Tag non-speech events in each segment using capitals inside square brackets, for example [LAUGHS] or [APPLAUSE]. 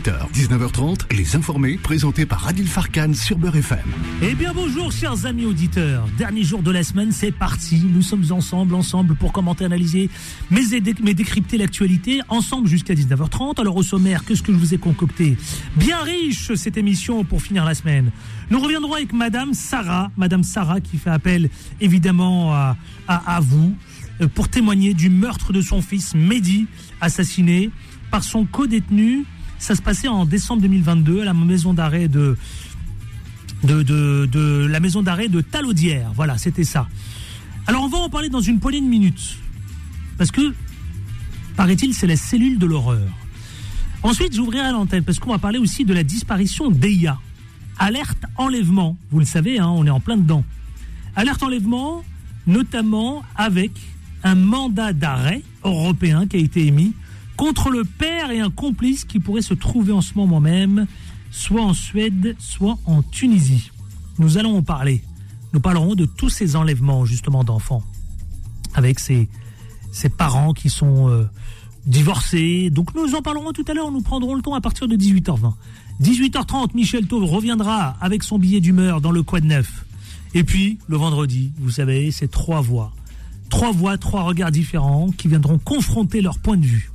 18h, 19h30, Les Informés, présentés par Adil Farkan sur Beurre FM. Eh bien bonjour chers amis auditeurs, dernier jour de la semaine, c'est parti, nous sommes ensemble, ensemble pour commenter, analyser, mais, décrypter l'actualité, ensemble jusqu'à 19h30. Alors au sommaire, qu'est-ce que je vous ai concocté? Bien riche cette émission pour finir la semaine. Nous reviendrons avec Madame Sarah, Madame Sarah qui fait appel évidemment à vous euh, pour témoigner du meurtre de son fils Mehdi, assassiné par son co-détenu. Ça se passait en décembre 2022 à la maison d'arrêt de, de, de, la maison d'arrêt de Talaudière. Voilà, c'était ça. Alors on va en parler dans une poignée de minutes. Parce que, paraît-il, c'est la cellule de l'horreur. Ensuite, j'ouvrirai l'antenne parce qu'on va parler aussi de la disparition d'Eya. Alerte enlèvement. Vous le savez, hein, on est en plein dedans. Alerte enlèvement, notamment avec un mandat d'arrêt européen qui a été émis contre le père et un complice qui pourrait se trouver en ce moment même, soit en Suède, soit en Tunisie. Nous allons en parler. Nous parlerons de tous ces enlèvements justement d'enfants, avec ces, parents qui sont euh, divorcés. Donc nous en parlerons tout à l'heure, nous prendrons le temps à partir de 18h20. 18h30, Michel Tauve reviendra avec son billet d'humeur dans le Quad Neuf. Et puis, le vendredi, vous savez, c'est trois voix. Trois voix, trois regards différents qui viendront confronter leur point de vue.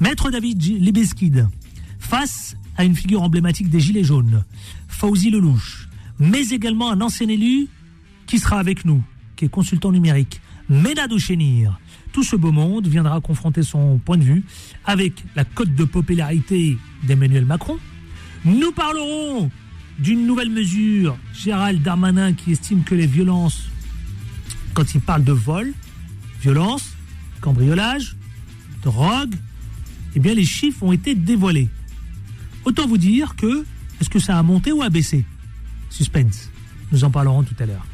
Maître David Libeskid, face à une figure emblématique des Gilets jaunes, Fauzi Lelouch, mais également un ancien élu qui sera avec nous, qui est consultant numérique, Ménado Chénir. Tout ce beau monde viendra confronter son point de vue avec la cote de popularité d'Emmanuel Macron. Nous parlerons d'une nouvelle mesure, Gérald Darmanin qui estime que les violences, quand il parle de vol, violence, cambriolage, drogue, eh bien les chiffres ont été dévoilés. Autant vous dire que, est-ce que ça a monté ou a baissé? Suspense. Nous en parlerons tout à l'heure.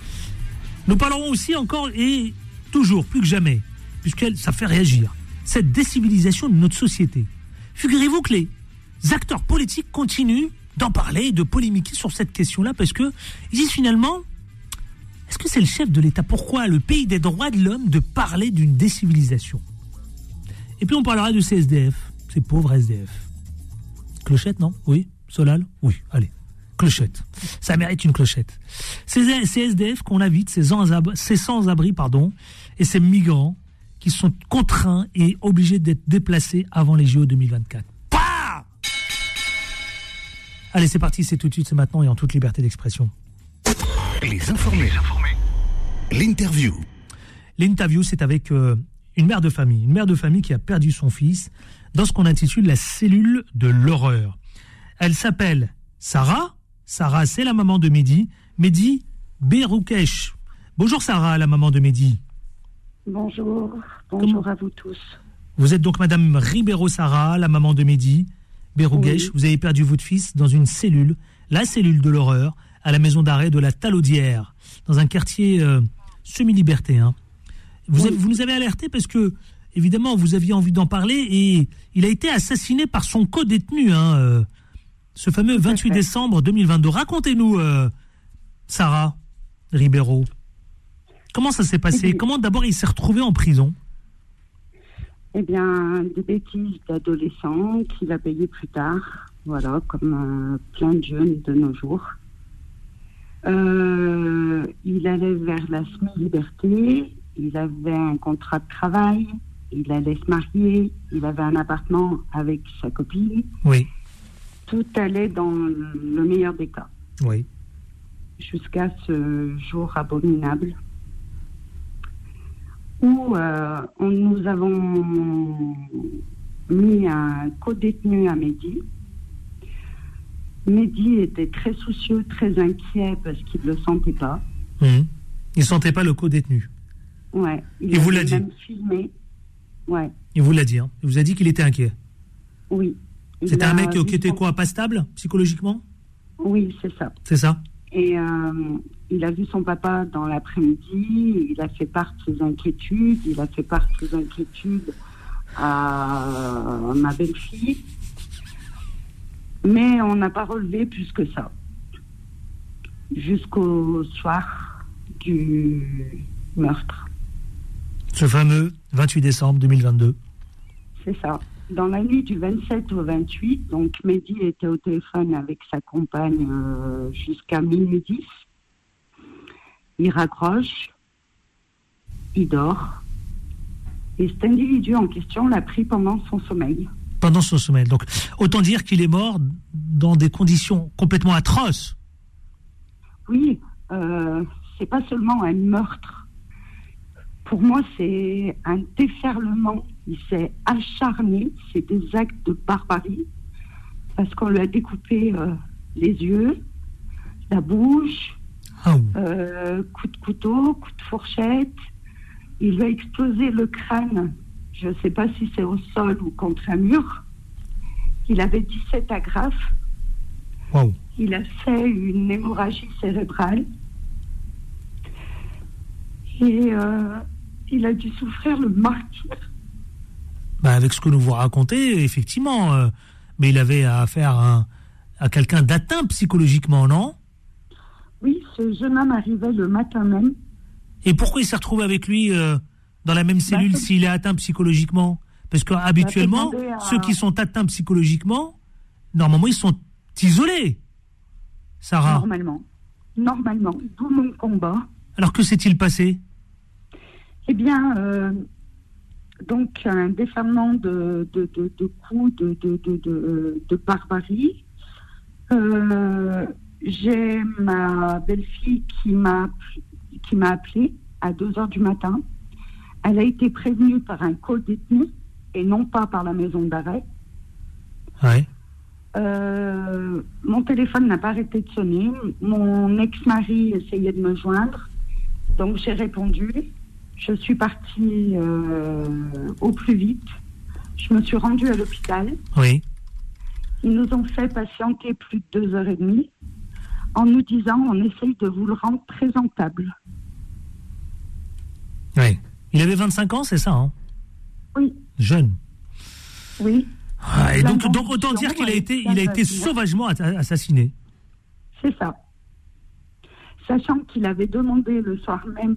Nous parlerons aussi encore et toujours, plus que jamais, puisque ça fait réagir, cette décivilisation de notre société. Figurez-vous que les acteurs politiques continuent d'en parler, de polémiquer sur cette question-là, parce que ils disent finalement, est-ce que c'est le chef de l'État? Pourquoi le pays des droits de l'homme de parler d'une décivilisation? Et puis on parlera de ces SDF, ces pauvres SDF. Clochette, non? Oui Solal? Oui, allez. Clochette. Ça mérite une clochette. Ces, ces SDF qu'on invite, ces sans-abri, pardon, et ces migrants qui sont contraints et obligés d'être déplacés avant les JO 2024. Allez, c'est parti, c'est tout de suite, c'est maintenant et en toute liberté d'expression. Les informés. L'interview. L'interview, c'est avec euh, une mère de famille. Une mère de famille qui a perdu son fils dans ce qu'on intitule la cellule de l'horreur. Elle s'appelle Sarah. Sarah, c'est la maman de Mehdi. Mehdi Beroukesh. Bonjour Sarah, la maman de Mehdi. Bonjour. Bonjour Comment à vous tous. Vous êtes donc Madame Ribeiro Sarah, la maman de Mehdi. Berougesh, oui. vous avez perdu votre fils dans une cellule, la cellule de l'horreur, à la maison d'arrêt de la Talaudière, dans un quartier euh, semi-liberté. Hein. Vous, oui. vous, nous avez alerté parce que, évidemment, vous aviez envie d'en parler et il a été assassiné par son co-détenu, hein, euh, ce fameux 28 décembre 2022. Racontez-nous, euh, Sarah Ribeiro, comment ça s'est passé? Comment d'abord il s'est retrouvé en prison? Eh bien, des bêtises d'adolescents qu'il a payé plus tard, voilà, comme euh, plein de jeunes de nos jours. Il allait vers la semi-liberté, il avait un contrat de travail, il allait se marier, il avait un appartement avec sa copine. Oui. Tout allait dans le meilleur des cas. Oui. Jusqu'à ce jour abominable où euh, on, nous avons mis un co-détenu à Mehdi. Mehdi était très soucieux, très inquiet parce qu'il ne le sentait pas. Mmh. Il ne sentait pas le co-détenu Ouais. Il, il vous l'a dit même filmé. Ouais. Il vous l'a dit. Hein. Il vous a dit qu'il était inquiet. Oui. C'était un mec qui était quoi, pas stable psychologiquement? Oui, c'est ça. C'est ça? Et euh, il a vu son papa dans l'après-midi, il a fait part de ses inquiétudes, il a fait part de ses inquiétudes à ma belle-fille. Mais on n'a pas relevé plus que ça. Jusqu'au soir du meurtre. Ce fameux 28 décembre 2022. C'est ça. dans la nuit du 27 au 28, donc Mehdi était au téléphone avec sa compagne euh, jusqu'à minuit 10. Il raccroche, il dort. Et cet individu en question l'a pris pendant son sommeil. Pendant son sommeil. Donc, autant dire qu'il est mort dans des conditions complètement atroces. Oui, euh, c'est pas seulement un meurtre. Pour moi, c'est un déferlement. Il s'est acharné. C'est des actes de barbarie. Parce qu'on lui a découpé euh, les yeux, la bouche, Ah, euh, coup de couteau, coup de fourchette. Il lui a explosé le crâne. Je ne sais pas si c'est au sol ou contre un mur. Il avait 17 agrafes. Il a fait une hémorragie cérébrale. Et euh, il a dû souffrir le martyr. Bah, avec ce que nous vous racontez, effectivement. euh, mais il avait affaire à, à quelqu'un d'atteint psychologiquement, non? Oui, ce jeune homme arrivait le matin même. Et pourquoi il s'est retrouvé avec lui euh, dans la même cellule Bah, s'il est atteint psychologiquement? Parce qu'habituellement, demander à- ceux qui sont atteints psychologiquement, normalement, ils sont isolés. Sarah, Normalement. Normalement. D'où mon combat. alors que s'est-il passé? Eh bien, euh, donc un déferlement de, de, de, de coups, de, de, de, de, de barbarie. Euh, J'ai ma belle-fille qui m'a qui m'a appelé à 2 heures du matin. Elle a été prévenue par un co-détenu et non pas par la maison d'arrêt. Ouais. Euh, mon téléphone n'a pas arrêté de sonner. Mon ex-mari essayait de me joindre. Donc j'ai répondu. Je suis partie euh, au plus vite. Je me suis rendue à l'hôpital. Oui. Ils nous ont fait patienter plus de deux heures et demie en nous disant on essaye de vous le rendre présentable. Oui. Il avait 25 ans, c'est ça hein? Oui, Jeune. oui, Ah, et donc, donc autant dire qu'il a été, il a été sauvagement assassiné. c'est ça. Sachant qu'il avait demandé le soir même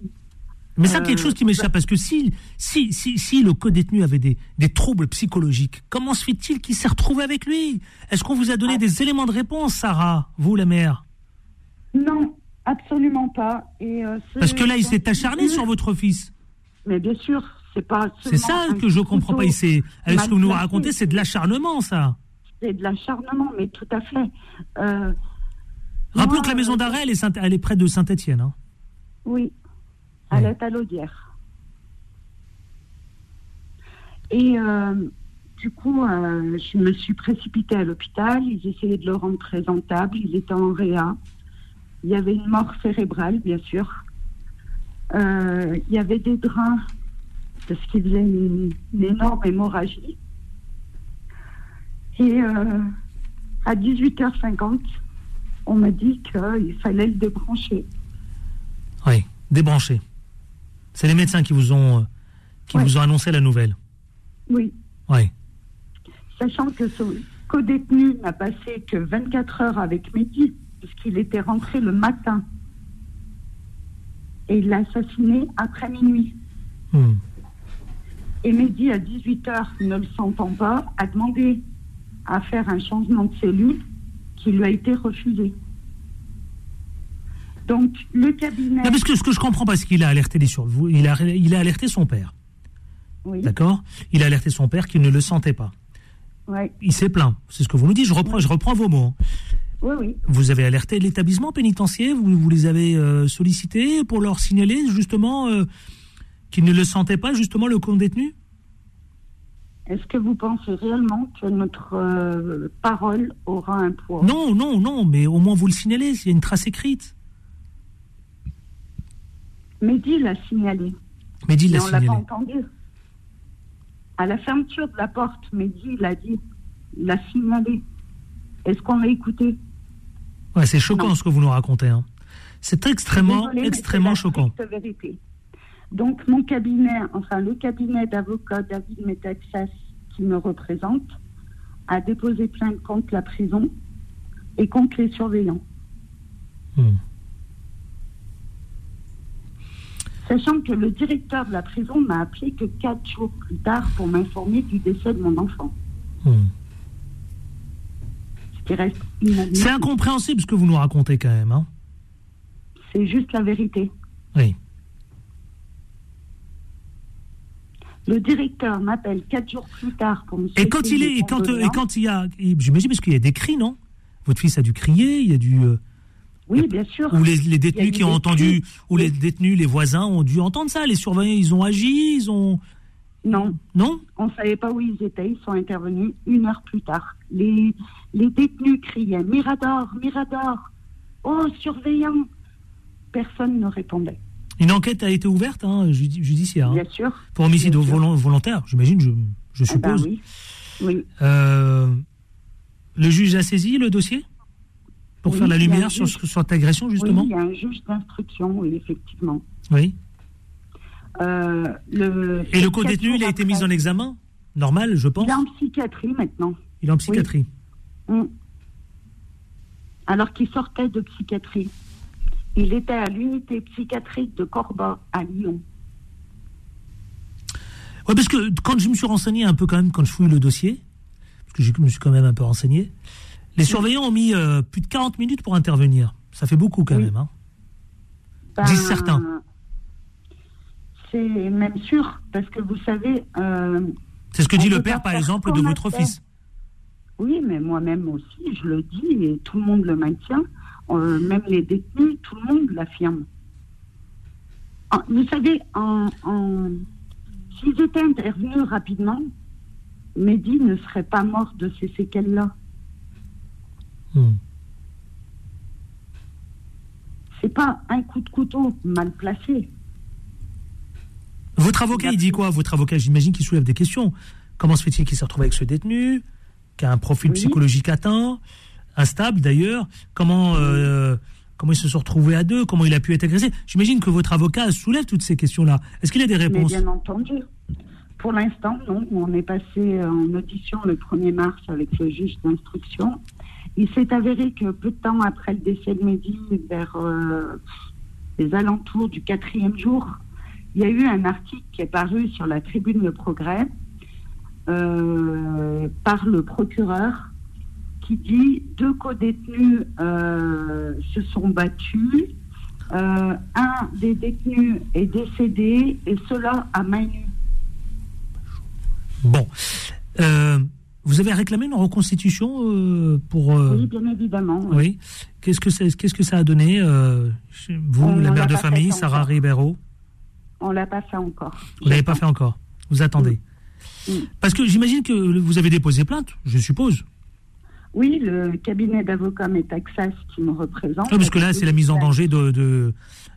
Mais ça, Euh, quelque chose qui m'échappe, parce que si, si, si, si le co-détenu avait des, des troubles psychologiques, comment se fait-il qu'il s'est retrouvé avec lui? Est-ce qu'on vous a Ah. donné des éléments de réponse, Sarah, vous, la mère? Non, absolument pas. Et, euh, ce- Parce que là, il s'est acharné sur votre fils. Mais bien sûr, c'est pas. C'est ça que je comprends pas. avec ce que vous nous racontez, c'est de l'acharnement, ça. C'est de l'acharnement, mais tout à fait. Euh, Rappelons moi, que la maison euh, d'arrêt, elle elle est près de Saint-Étienne. Hein. Oui, à l'Audière. Et euh, du coup, euh, je me suis précipitée à l'hôpital. Ils essayaient de le rendre présentable. Il était en réa. Il y avait une mort cérébrale, bien sûr. Euh, il y avait des drains parce qu'il faisait une, une énorme hémorragie. Et euh, à 18h50, on m'a dit qu'il fallait le débrancher. Oui, débranché. C'est les médecins qui vous ont, euh, qui Ouais. vous ont annoncé la nouvelle. Oui, Oui. sachant que ce co-détenu n'a passé que 24 heures avec Mehdi, puisqu'il était rentré le matin. Et il l'a assassiné après minuit. Hmm. Et Mehdi, à 18 heures, ne le sentant pas, a demandé à faire un changement de cellule qui lui a été refusé. Donc, le cabinet. Non, parce que ce que je comprends pas, c'est qu'il a alerté les sur vous, il a, il a alerté son père, Oui, d'accord? Il a alerté son père qu'il ne le sentait pas. ouais, Il s'est plaint. C'est ce que vous nous dites. Je reprends, je reprends vos mots. hein. oui, oui. Vous avez alerté l'établissement pénitentiaire. Vous, vous les avez euh, sollicités pour leur signaler justement euh, qu'ils ne le sentaient pas justement le détenu? Est-ce que vous pensez réellement que notre euh, parole aura un poids? Non, non, non. Mais au moins vous le signalez. S'il y a une trace écrite. Mehdi l'a signalé. Mais l'a on l'a pas entendu. À la fermeture de la porte, Mehdi il a dit, il a signalé. Est-ce qu'on l'a écouté? Ouais, c'est choquant Non. ce que vous nous racontez. hein. C'est extrêmement, Désolée, extrêmement c'est la choquant. vérité. Donc mon cabinet, enfin le cabinet d'avocat David Metaxas qui me représente, a déposé plainte contre la prison et contre les surveillants. Hmm. Sachant que le directeur de la prison m'a appelé que quatre jours plus tard pour m'informer du décès de mon enfant. Hmm. Ce qui reste. C'est incompréhensible ce que vous nous racontez quand même. Hein C'est juste la vérité. oui. Le directeur m'appelle quatre jours plus tard pour me Et quand il est, et quand, et quand il y a, j'imagine parce qu'il y a des cris, non? Votre fils a dû crier, il y a dû, euh, Oui, bien sûr. ou les, détenus qui ont entendu, ou les détenus, les voisins ont dû entendre ça. Les surveillants, ils ont agi, ils ont, Non, non on ne savait pas où ils étaient. Ils sont intervenus une heure plus tard. Les, les détenus criaient Mirador, Mirador, oh, surveillant. Personne ne répondait. Une enquête a été ouverte, hein, judi- judiciaire, hein, Bien sûr. pour homicide bien sûr. volon- volontaire. J'imagine, je, je Ah ben suppose. oui. Oui. Euh, le juge a saisi le dossier? Pour Oui, faire la lumière sur, juge. sur cette agression, justement. Oui, il y a un juge d'instruction, oui, effectivement. Oui. Euh, le, Et le co-détenu, il a été mis en examen? Normal, je pense. Il est en psychiatrie maintenant. Il est en psychiatrie. Mm. Alors qu'il sortait de psychiatrie. Il était à l'unité psychiatrique de Corba, à Lyon. Ouais, parce que quand je me suis renseigné un peu quand même, quand je fouille le dossier, parce que je me suis quand même un peu renseigné, les surveillants ont mis euh, plus de 40 minutes pour intervenir. Ça fait beaucoup quand Oui. même. Hein. Ben, Disent certains. C'est même sûr, parce que vous savez. euh, C'est ce que dit le père, par exemple, de votre fils. oui, mais moi-même aussi, je le dis, et tout le monde le maintient. euh, même les détenus, tout le monde l'affirme. En- Vous savez, en, en- s'ils étaient intervenus rapidement, Mehdi ne serait pas mort de ces séquelles-là. Hmm. C'est pas un coup de couteau mal placé. Votre avocat, il dit quoi Votre avocat, j'imagine qu'il soulève des questions. Comment se fait-il qu'il s'est retrouvé avec ce détenu, qui a un profil Oui. psychologique atteint, instable d'ailleurs Comment, euh, comment ils se sont retrouvés à deux? Comment il a pu être agressé? J'imagine que votre avocat soulève toutes ces questions-là. Est-ce qu'il a des Mais réponses? bien entendu. Pour l'instant, non. On est passé en audition le 1er mars avec le juge d'instruction. Il s'est avéré que peu de temps après le décès de Mehdi, vers euh, les alentours du quatrième jour, il y a eu un article qui est paru sur la tribune Le Progrès euh, par le procureur qui dit deux co-détenus euh, se sont battus. Un des détenus est décédé et cela à main nue. Bon. Vous avez réclamé une reconstitution euh, pour. euh, Oui, bien évidemment. oui. oui. Qu'est-ce que, c'est- qu'est-ce que ça a donné euh, Vous, On la mère de famille, encore. Sarah Ribeiro On l'a pas fait encore. Vous l'avez pas fait encore Vous attendez. Parce que j'imagine que vous avez déposé plainte, je suppose. Oui, le cabinet d'avocats Metaxas qui me représente. Ah, parce que là, c'est la mise en danger de, de,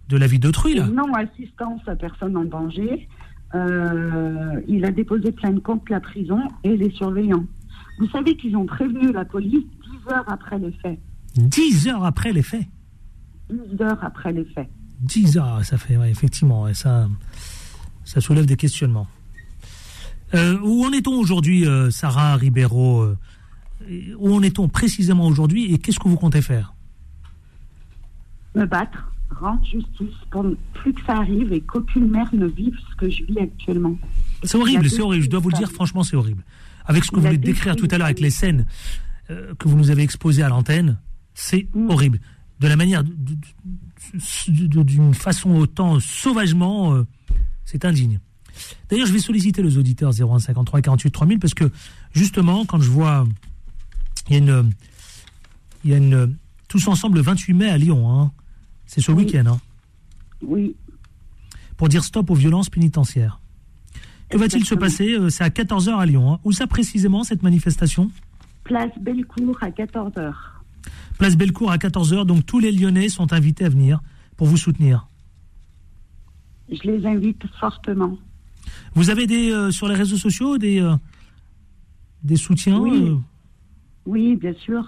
de la vie d'autrui, là. Non assistance à personne en danger. Euh, il a déposé plainte contre la prison et les surveillants. Vous savez qu'ils ont prévenu la police 10 heures après les faits. Dix heures après les faits? 10 heures après les faits. 10 heures, ça fait, ouais, effectivement, ouais, ça, ça soulève des questionnements. Euh, où en est-on aujourd'hui, euh, Sarah Ribeiro Où en est-on précisément aujourd'hui et qu'est-ce que vous comptez faire? Me battre, rendre justice pour plus que ça arrive et qu'aucune mère ne vive ce que je vis actuellement. C'est horrible, c'est horrible. Je dois vous le dire, franchement, c'est horrible. Avec ce que vous venez de décrire tout à l'heure avec les scènes euh, que vous nous avez exposées à l'antenne, c'est Mm. horrible. De la manière, d'une façon autant sauvagement, euh, c'est indigne. D'ailleurs, je vais solliciter les auditeurs 0153 48 3000 parce que justement, quand je vois, il y a une, il y a une, tous ensemble le 28 mai à Lyon, hein. C'est ce Oui. week-end, hein, Oui, pour dire stop aux violences pénitentiaires. Que va-t-il se passer Euh, C'est à 14h à Lyon. hein. Où ça précisément, cette manifestation? Place Bellecour à 14h. Place Bellecour à 14h, donc tous les Lyonnais sont invités à venir pour vous soutenir. Je les invite fortement. Vous avez des euh, sur les réseaux sociaux des, euh, des soutiens Oui. euh, Oui, bien sûr.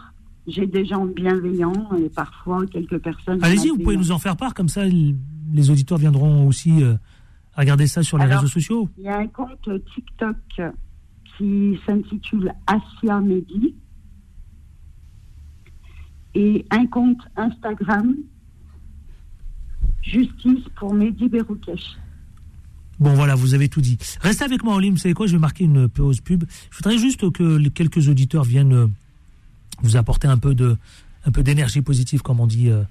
J'ai des gens bienveillants et parfois quelques personnes. Allez-y, vous pouvez nous en faire part, comme ça les auditeurs viendront aussi euh, regarder ça sur les Alors, réseaux sociaux. Il y a un compte TikTok qui s'intitule Asia Mehdi et un compte Instagram Justice pour Mehdi Beroukesh. Bon, voilà, vous avez tout dit. Restez avec moi, Olim. Vous savez quoi? Je vais marquer une pause pub. Je voudrais juste que quelques auditeurs viennent euh, vous apporter un peu de, un peu d'énergie positive, comme on dit. Euh,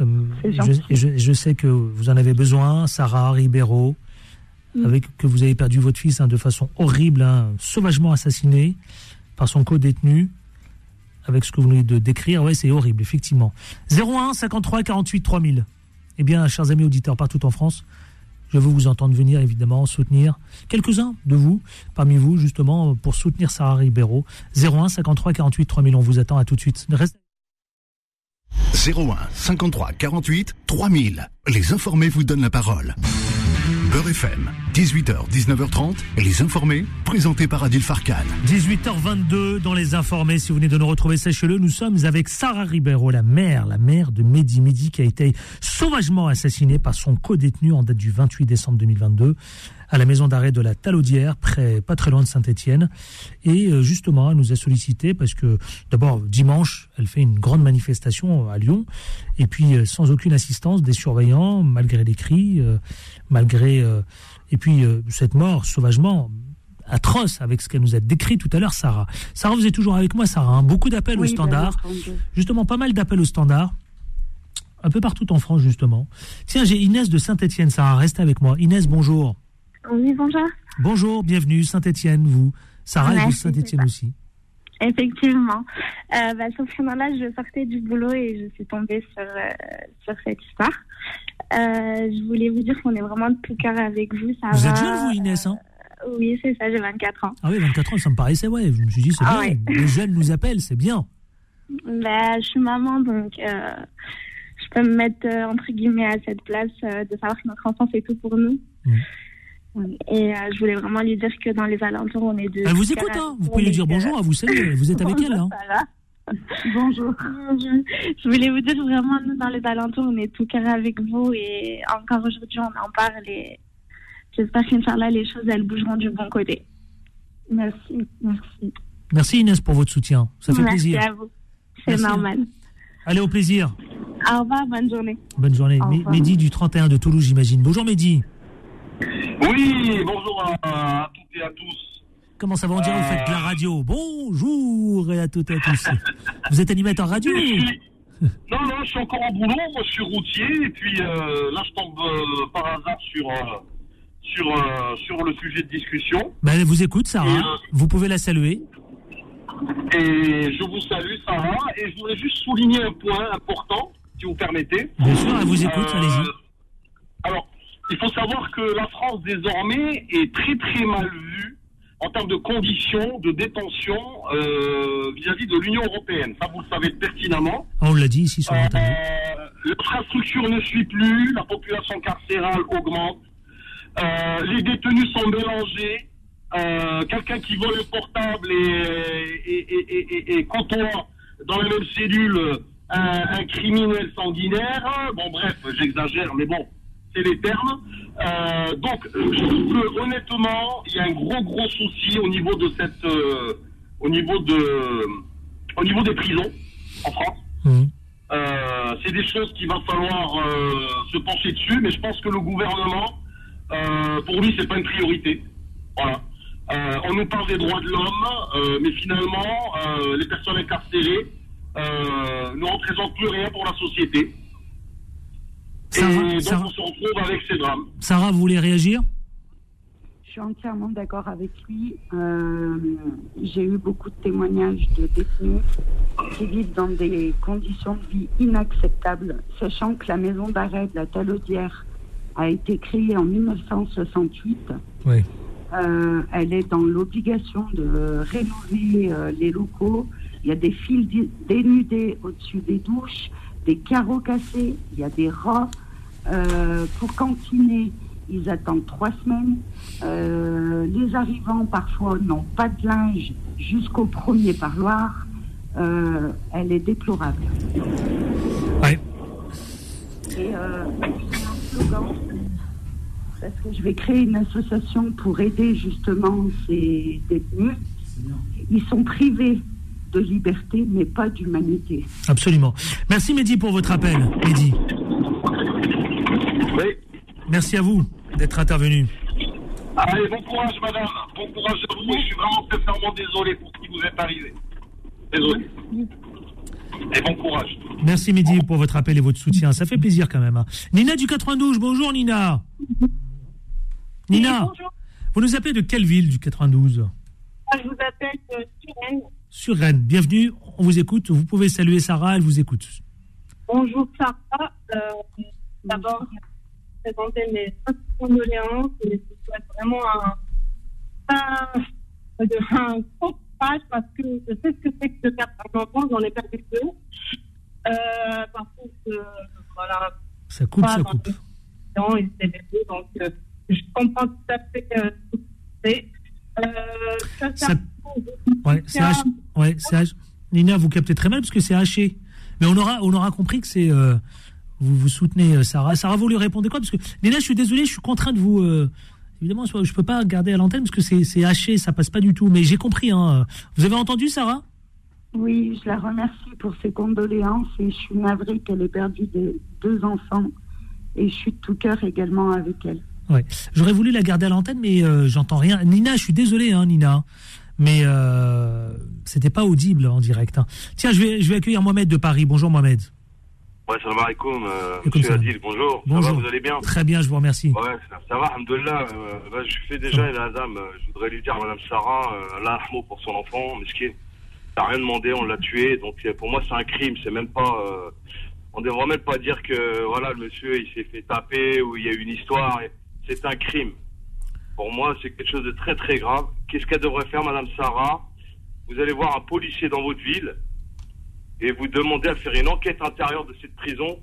euh, je, je, je, sais que vous en avez besoin. Sarah Ribeiro, mm. avec que vous avez perdu votre fils hein, de façon horrible, hein, sauvagement assassiné par son co-détenu. Avec ce que vous venez de décrire, ouais, c'est horrible, effectivement. 01 53 48 3000. Eh bien, chers amis auditeurs partout en France, je veux vous entendre venir, évidemment, soutenir quelques-uns de vous, parmi vous, justement, pour soutenir Sarah Ribeiro. 01 53 48 3000. On vous attend à tout de suite. Reste... 01 53 48 3000. Les informés vous donnent la parole. Beurre FM, 18h, 19h30, Les Informés, présentés par Adil Farkan. 18h22 dans Les Informés, si vous venez de nous retrouver, sachez-le, nous sommes avec Sarah Ribeiro, la mère, la mère de Mehdi Mehdi, qui a été sauvagement assassinée par son co-détenu en date du 28 décembre 2022 à la maison d'arrêt de la Talaudière, près, pas très loin de Saint-Étienne. Et euh, justement, elle nous a sollicité parce que d'abord dimanche, elle fait une grande manifestation à Lyon, et puis euh, sans aucune assistance des surveillants, malgré les cris, euh, malgré et puis cette mort sauvagement atroce avec ce qu'elle nous a décrit tout à l'heure, Sarah. Sarah, vous êtes toujours avec moi, Sarah. Hein. beaucoup d'appels au standard. Justement, pas mal d'appels au standard. Un peu partout en France, justement. Tiens, j'ai Inès de Saint-Etienne, Sarah. Reste avec moi. Inès, bonjour. Oui, bonjour. Bonjour, bienvenue, Saint-Etienne, vous. Sarah est de Saint-Etienne aussi. Effectivement. Euh, bah, sur ce moment-là, je sortais du boulot et je suis tombée sur, euh, sur cette histoire. Euh, je voulais vous dire qu'on est vraiment de tout cœur avec vous. Ça vous êtes jeune, vous, Inès hein? Oui, c'est ça, j'ai 24 ans. Ah oui, 24 ans, ça me paraissait, ouais. Je me suis dit, c'est ah bien. Les jeunes nous appellent, c'est bien. Bah, je suis maman, donc je peux me mettre, entre guillemets, à cette place de savoir que notre enfant, c'est tout pour nous. Mmh. Et euh, je voulais vraiment lui dire que dans les alentours, on est de. Elle vous écoute, hein Vous pouvez lui dire bonjour, à vous savez, vous êtes avec elle, hein [LAUGHS] Bonjour. Je voulais vous dire vraiment, nous, dans les alentours, on est tout carré avec vous et encore aujourd'hui, on en parle et j'espère qu'Inch'Allah, les choses, elles bougeront du bon côté. Merci, merci. Merci Inès pour votre soutien, ça fait plaisir. Merci à vous, c'est normal. Allez, au plaisir. Au revoir, bonne journée. Bonne journée. Mehdi du 31 de Toulouse, j'imagine. Bonjour Mehdi. Oui, bonjour à, toutes et à tous. Comment ça va On dirait vous faites de la radio. Bonjour et à toutes et à tous. [LAUGHS] vous êtes animateur radio [LAUGHS] Non, non, je suis encore au boulot. Moi, je suis routier. Et puis euh, là, je tombe euh, par hasard sur, euh, sur, sur le sujet de discussion. Ben, elle vous écoute, Sarah. vous pouvez la saluer. Et je vous salue, Sarah. Et je voudrais juste souligner un point important, si vous permettez. Bien sûr, elle vous écoute. Allez-y. Alors, il faut savoir que la France désormais est très très mal vue en termes de conditions de détention euh, vis-à-vis de l'Union européenne. Ça, vous le savez pertinemment. On l'a dit ici sur euh, Internet. L'infrastructure ne suit plus, la population carcérale augmente, euh, les détenus sont mélangés. Quelqu'un qui vole le portable et, et, et, dans la même cellule un, un criminel sanguinaire. Bon, bref, j'exagère, mais bon, c'est les termes. Euh, donc, je trouve que honnêtement, il y a un gros gros souci au niveau de cette, euh, au niveau de, au niveau des prisons en France. Mmh. Euh, c'est des choses qu'il va falloir se pencher dessus, mais je pense que le gouvernement, pour lui, c'est pas une priorité. Voilà. on nous parle des droits de l'homme, mais finalement, les personnes incarcérées ne représentent plus rien pour la société. Sarah, et donc on se retrouve avec ces drames. Sarah, vous voulez réagir? Je suis entièrement d'accord avec lui. Euh, j'ai eu beaucoup de témoignages de détenus qui vivent dans des conditions de vie inacceptables, sachant que la maison d'arrêt de la Talaudière a été créée en 1968. Oui. Euh, elle est dans l'obligation de rénover euh, les locaux. Il y a des fils dénudés au-dessus des douches des carreaux cassés, il y a des rats. Euh, pour cantiner, ils attendent trois semaines. Euh, les arrivants, parfois, n'ont pas de linge jusqu'au premier parloir. Euh, elle est déplorable. Oui. Et un slogan, parce que je vais créer une association pour aider justement ces détenus. Ils sont privés de liberté, mais pas d'humanité. Absolument. Merci Mehdi pour votre appel, Mehdi. Oui. Merci à vous d'être intervenu. Allez, bon courage, madame. Bon courage à vous. Je suis vraiment sincèrement désolé pour ce qui vous est arrivé. Désolé. Et bon courage. Merci Mehdi pour votre appel et votre soutien. Ça fait plaisir quand même. hein. Nina du 92, bonjour Nina. Nina, bonjour. vous nous appelez de quelle ville du 92 Je vous appelle de. Sur Rennes. Bienvenue, on vous écoute. Vous pouvez saluer Sarah, elle vous écoute. Bonjour Sarah. Euh, D'abord, je vais présenter mes condoléances et je vous souhaite vraiment un, un, un gros courage parce que je sais ce que c'est que de perdre un enfant, j'en ai perdu deux. Euh, par contre, euh, voilà, Ça coupe, ça coupe. temps, et bébé, donc euh, je comprends tout à fait ce que c'est. Ça- ça- Ouais, c'est haché. Ouais. Nina, vous captez très mal parce que c'est haché. Mais on aura, on aura compris que c'est. euh, vous vous soutenez euh, Sarah. Sarah, vous lui répondez quoi? Parce que Nina, je suis désolé, je suis contraint de vous. euh, évidemment, je ne peux pas garder à l'antenne parce que c'est c'est haché, ça passe pas du tout. Mais j'ai compris. Hein. Vous avez entendu, Sarah? Oui, je la remercie pour ses condoléances et je suis navrée qu'elle ait perdu des, deux enfants. Et je suis de tout cœur également avec elle. Ouais. J'aurais voulu la garder à l'antenne, mais euh, j'entends rien. Nina, je suis désolé, hein, Nina. Mais euh, c'était pas audible en direct. hein. Tiens, je vais, je vais accueillir Mohamed de Paris. Bonjour Mohamed. Ouais, salam alaikum, euh, monsieur. Adil, bonjour. Bonjour. Ça va, vous allez bien Très bien, je vous remercie. Ouais, ça, va, alhamdoulilah. Euh, bah, je fais déjà la dame, euh, je voudrais lui dire à madame Sarah, euh, Allah rahmou pour son enfant, mesquin. T'as rien demandé, on l'a tué, donc pour moi c'est un crime, c'est même pas... on devrait même pas dire que, voilà, le monsieur, il s'est fait taper ou il y a eu une histoire, c'est un crime. Pour moi, c'est quelque chose de très très grave. Qu'est-ce qu'elle devrait faire, madame Sarah? Vous allez voir un policier dans votre ville et vous demandez à faire une enquête intérieure de cette prison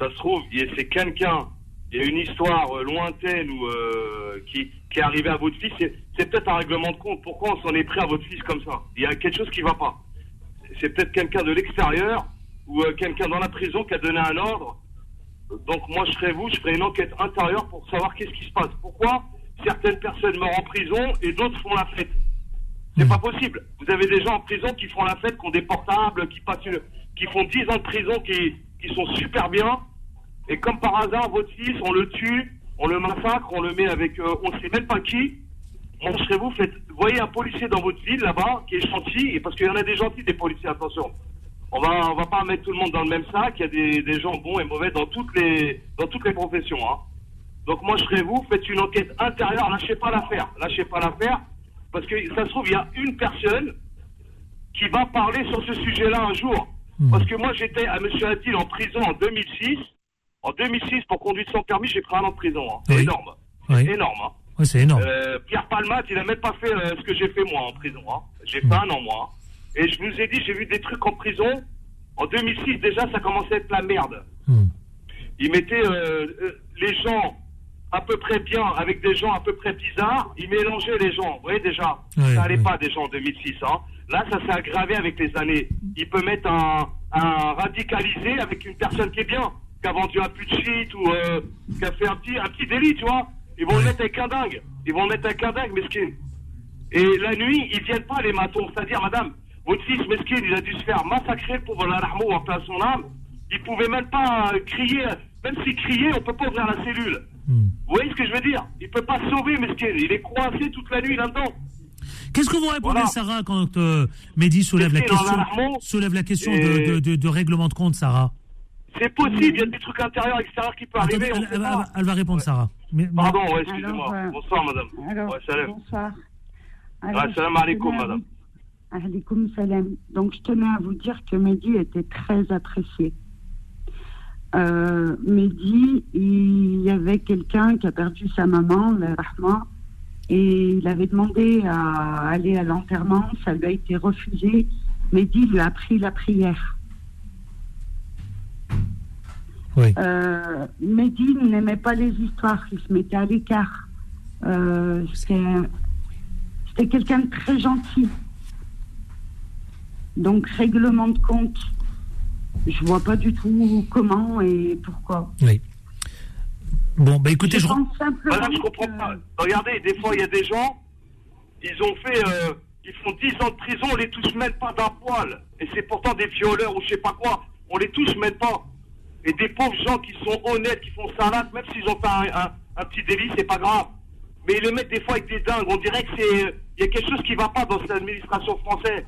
ça se trouve, c'est quelqu'un, il y a une histoire euh, lointaine ou euh, qui, qui est arrivée à votre fils, c'est, peut-être un règlement de compte. Pourquoi on s'en est pris à votre fils comme ça? Il y a quelque chose qui va pas. C'est peut-être quelqu'un de l'extérieur ou euh, quelqu'un dans la prison qui a donné un ordre. Donc moi, je serais vous, je ferais une enquête intérieure pour savoir qu'est-ce qui se passe. Pourquoi? Certaines personnes meurent en prison et d'autres font la fête c'est pas possible. Vous avez des gens en prison qui font la fête, qui ont des portables, qui passent une- qui font 10 ans de prison, qui, qui sont super bien. Et comme par hasard, votre fils, on le tue, on le massacre, on le met avec, euh, on sait même pas qui. Moi, je serais vous, faites, voyez un policier dans votre ville là-bas qui est gentil, et parce qu'il y en a des gentils, des policiers, attention. On va, on va pas mettre tout le monde dans le même sac. Il y a des, des gens bons et mauvais dans toutes les, dans toutes les professions. Hein. Donc moi, je serais vous, faites une enquête intérieure, lâchez pas l'affaire, lâchez pas l'affaire, parce que ça se trouve, il y a une personne qui va parler sur ce sujet-là un jour. Parce que moi, j'étais à Monsieur Adil en prison en 2006. En 2006, pour conduite sans permis, j'ai pris un an de prison. hein. C'est Oui. énorme. Oui. C'est énorme. hein. C'est énorme. Euh, Pierre Palmat, il a même pas fait euh, ce que j'ai fait moi en prison. Hein. J'ai fait un an moi. hein. Et je vous ai dit, j'ai vu des trucs en prison. En 2006, déjà, ça commençait à être la merde. Hmm. Ils mettaient euh, euh, les gens à peu près bien avec des gens à peu près bizarres. Ils mélangeaient les gens. Vous voyez déjà, Ouais, ça allait ouais. pas des gens en 2006. Hein. Là, ça s'est aggravé avec les années. Il peut mettre un, un radicalisé avec une personne qui est bien, qui a vendu un puits de shit ou euh, qui a fait un petit, un petit délit, tu vois. Ils vont le mettre avec un dingue. Ils vont le mettre avec un dingue, mesquine. Et la nuit, ils viennent pas, les matons. C'est-à-dire, madame, votre fils, mesquine, il a dû se faire massacrer pour la rahmou en plein son âme. Il pouvait même pas euh, crier. Même s'il criait, on peut pas ouvrir la cellule. Hmm. Vous voyez ce que je veux dire Il peut pas se sauver, mesquine. Il est coincé toute la nuit là-dedans. Qu'est-ce que vous répondez, Voilà. Sarah, quand euh, Mehdi soulève la question, soulève la Et- de, de, de- de règlement de compte, Sarah C'est possible, il y a des trucs intérieurs, extérieurs qui peuvent arriver. elle, va- pas. elle va répondre, Sarah. Mais- mais- Pardon, ouais, Alors, excusez-moi. euh, Bonsoir, madame. Alors, Ouais, salam. bonsoir. Ah, salam alaikum, madame. Alaikum salam. Donc, je tenais à vous dire que Mehdi était très apprécié. Euh, Mehdi, il y avait quelqu'un qui a perdu sa maman, Rahma, et il avait demandé à aller à l'enterrement, ça lui a été refusé. Mehdi lui a appris la prière. Oui. Euh, Mehdi n'aimait pas les histoires, il se mettait à l'écart. Euh, C'était c'était quelqu'un de très gentil. Donc, règlement de compte, je vois pas du tout comment et pourquoi. oui. Bon, bah écoutez, je, je pense simplement je comprends que- pas. Regardez, des fois, il y a des gens, ils ont fait, euh, ils font 10 ans de prison, on les touche même pas d'un poil. Et c'est pourtant des violeurs ou je sais pas quoi. On les touche même pas. Et des pauvres gens qui sont honnêtes, qui font salade, même s'ils ont fait un, un- un petit délit, c'est pas grave. mais ils les mettent des fois avec des dingues. On dirait que c'est, il y a quelque chose qui va pas dans cette administration française.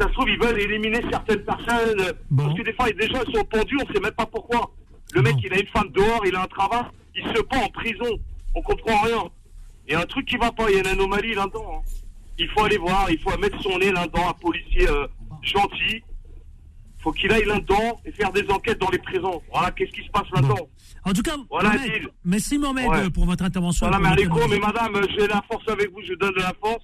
Ça se trouve, ils veulent éliminer certaines personnes. Bon. Parce que des fois, des gens ils sont pendus, on sait même pas pourquoi. Le mec, Bon. il a une femme dehors, il a un travail, il se pend en prison. On comprend rien. Il y a un truc qui va pas, il y a une anomalie là-dedans. hein. Il faut aller voir, il faut mettre son nez là-dedans, un policier euh, gentil. faut qu'il aille là-dedans et faire des enquêtes dans les prisons. Voilà, qu'est-ce qui se passe là-dedans En tout cas, Voilà, Mohamed, merci Mohamed Ouais. pour votre intervention. Voilà, mais mais madame, euh, j'ai la force avec vous, je donne de la force.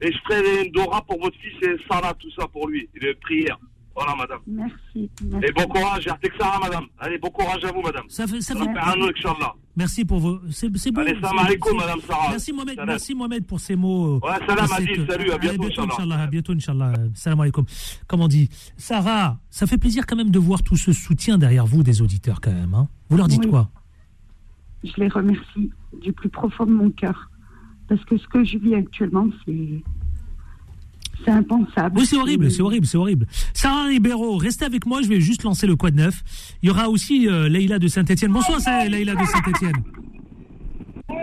Et je ferai une Dora pour votre fils et Sarah, tout ça pour lui. Et les prières. Voilà, madame. Merci. merci. Et bon courage, Artek Sarah, madame. Allez, bon courage à vous, madame. Ça fait, ça Ça fait- un an, Inch'Allah. Merci pour vos. C'est bon. Allez, salam alaikum, madame Sarah. Merci Mohamed, Salam. merci Mohamed pour ces mots. Ouais, salam, Adil, cette- salut, à bientôt, Inch'Allah. Inch'Allah. À bientôt, Inch'Allah. Salam alaikum. Comme on dit. Sarah, ça fait plaisir quand même de voir tout ce soutien derrière vous des auditeurs quand même. hein. Vous leur dites Oui. quoi? Je les remercie du plus profond de mon cœur. Parce que ce que je vis actuellement, c'est. C'est impensable. Oui, c'est horrible, c'est horrible, c'est horrible. Sarah Ribeiro, restez avec moi, je vais juste lancer le quad neuf. Il y aura aussi euh, Leïla de Saint-Etienne. Bonsoir, c'est Leïla de Saint-Etienne.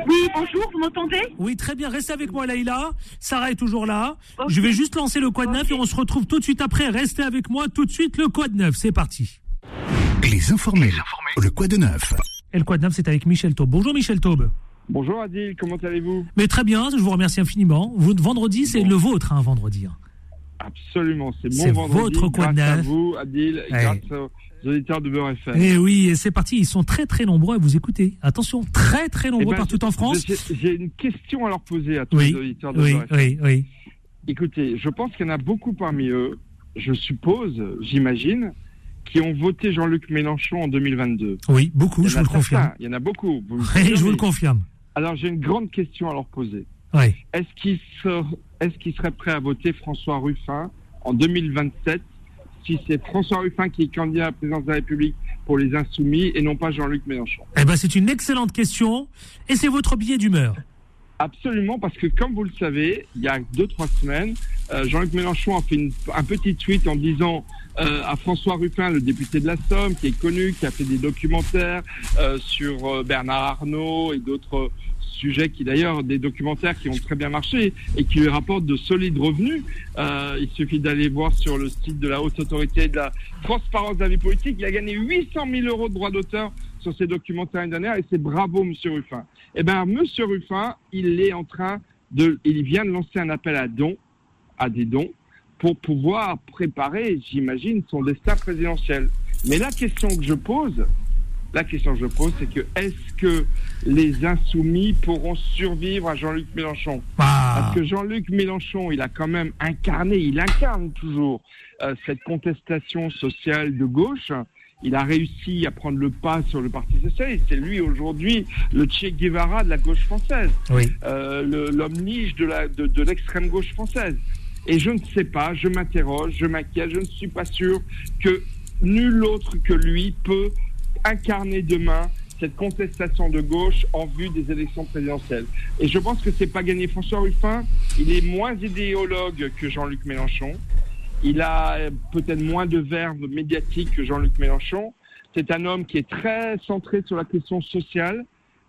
Oui, bonjour, vous m'entendez? Oui, très bien, restez avec moi, Leïla. Sarah est toujours là. Je vais juste lancer le quad neuf et on se retrouve tout de suite après. Restez avec moi tout de suite, le quad neuf. C'est parti. Les informés. Le quoi de neuf Et le quad neuf, c'est avec Michel Taube. Bonjour, Michel Taube. Bonjour Adil, comment allez-vous? Mais très bien, je vous remercie infiniment. Vous- vendredi, c'est le vôtre, hein, vendredi. hein. Absolument, c'est mon vendredi votre quoi de grâce à vous Adil, et Ouais. grâce aux auditeurs de Beurre FM. Et oui, et c'est parti. Ils sont très très nombreux à vous écouter. Attention, très très Eh nombreux ben, partout en France. J'ai une question à leur poser à tous Oui, les auditeurs de oui, Beurre FM. oui, oui. Écoutez, je pense qu'il y en a beaucoup parmi eux, je suppose, j'imagine, qui ont voté Jean-Luc Mélenchon en 2022. Oui, beaucoup, je vous le confirme. Il y en a beaucoup. vous Oui, je vous le confirme. Alors j'ai une grande question à leur poser. Oui. Est-ce qu'ils est-ce qu'ils seraient prêts à voter François Ruffin en 2027 si c'est François Ruffin qui est candidat à la présidence de la République pour les Insoumis et non pas Jean-Luc Mélenchon? Eh ben, c'est une excellente question. Et c'est votre billet d'humeur. Absolument, parce que comme vous le savez, il y a deux trois semaines, euh, Jean-Luc Mélenchon a fait un petit tweet en disant euh, à François Ruffin, le député de la Somme, qui est connu, qui a fait des documentaires euh, sur Bernard Arnault et d'autres sujets qui d'ailleurs des documentaires qui ont très bien marché et qui lui rapportent de solides revenus. Il suffit d'aller voir sur le site de la haute autorité de la transparence de la vie politique. Il a gagné 800 000 euros de droits d'auteur sur ces documentaires l'année dernière et c'est bravo Monsieur Ruffin. Eh ben Monsieur Ruffin, il est en train de, il vient de lancer un appel à dons, à des dons, pour pouvoir préparer, j'imagine, son destin présidentiel. Mais la question que je pose, la question que je pose, c'est que est-ce que les insoumis pourront survivre à Jean-Luc Mélenchon? Ah. Parce que Jean-Luc Mélenchon, il a quand même incarné, il incarne toujours euh, cette contestation sociale de gauche. Il a réussi à prendre le pas sur le Parti socialiste. C'est lui aujourd'hui le Che Guevara de la gauche française, Oui. euh, l'homme niche de la- de, de l'extrême gauche française. Et je ne sais pas, je m'interroge, je m'inquiète, je ne suis pas sûr que nul autre que lui peut incarner demain cette contestation de gauche en vue des élections présidentielles. Et je pense que c'est pas gagné. François Ruffin, il est moins idéologue que Jean-Luc Mélenchon. Il a peut-être moins de verve médiatique que Jean-Luc Mélenchon. C'est un homme qui est très centré sur la question sociale.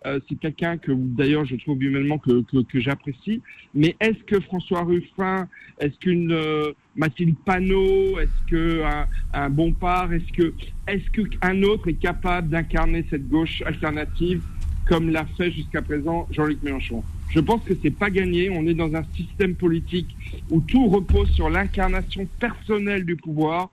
Euh, c'est quelqu'un que, d'ailleurs, je trouve humainement que, j'apprécie. Mais est-ce que François Ruffin, est-ce qu'une euh, Mathilde Panot, est-ce que un, un Bompard, est-ce que est-ce qu'un autre est capable d'incarner cette gauche alternative comme l'a fait jusqu'à présent Jean-Luc Mélenchon? Je pense que c'est pas gagné. On est dans un système politique où tout repose sur l'incarnation personnelle du pouvoir.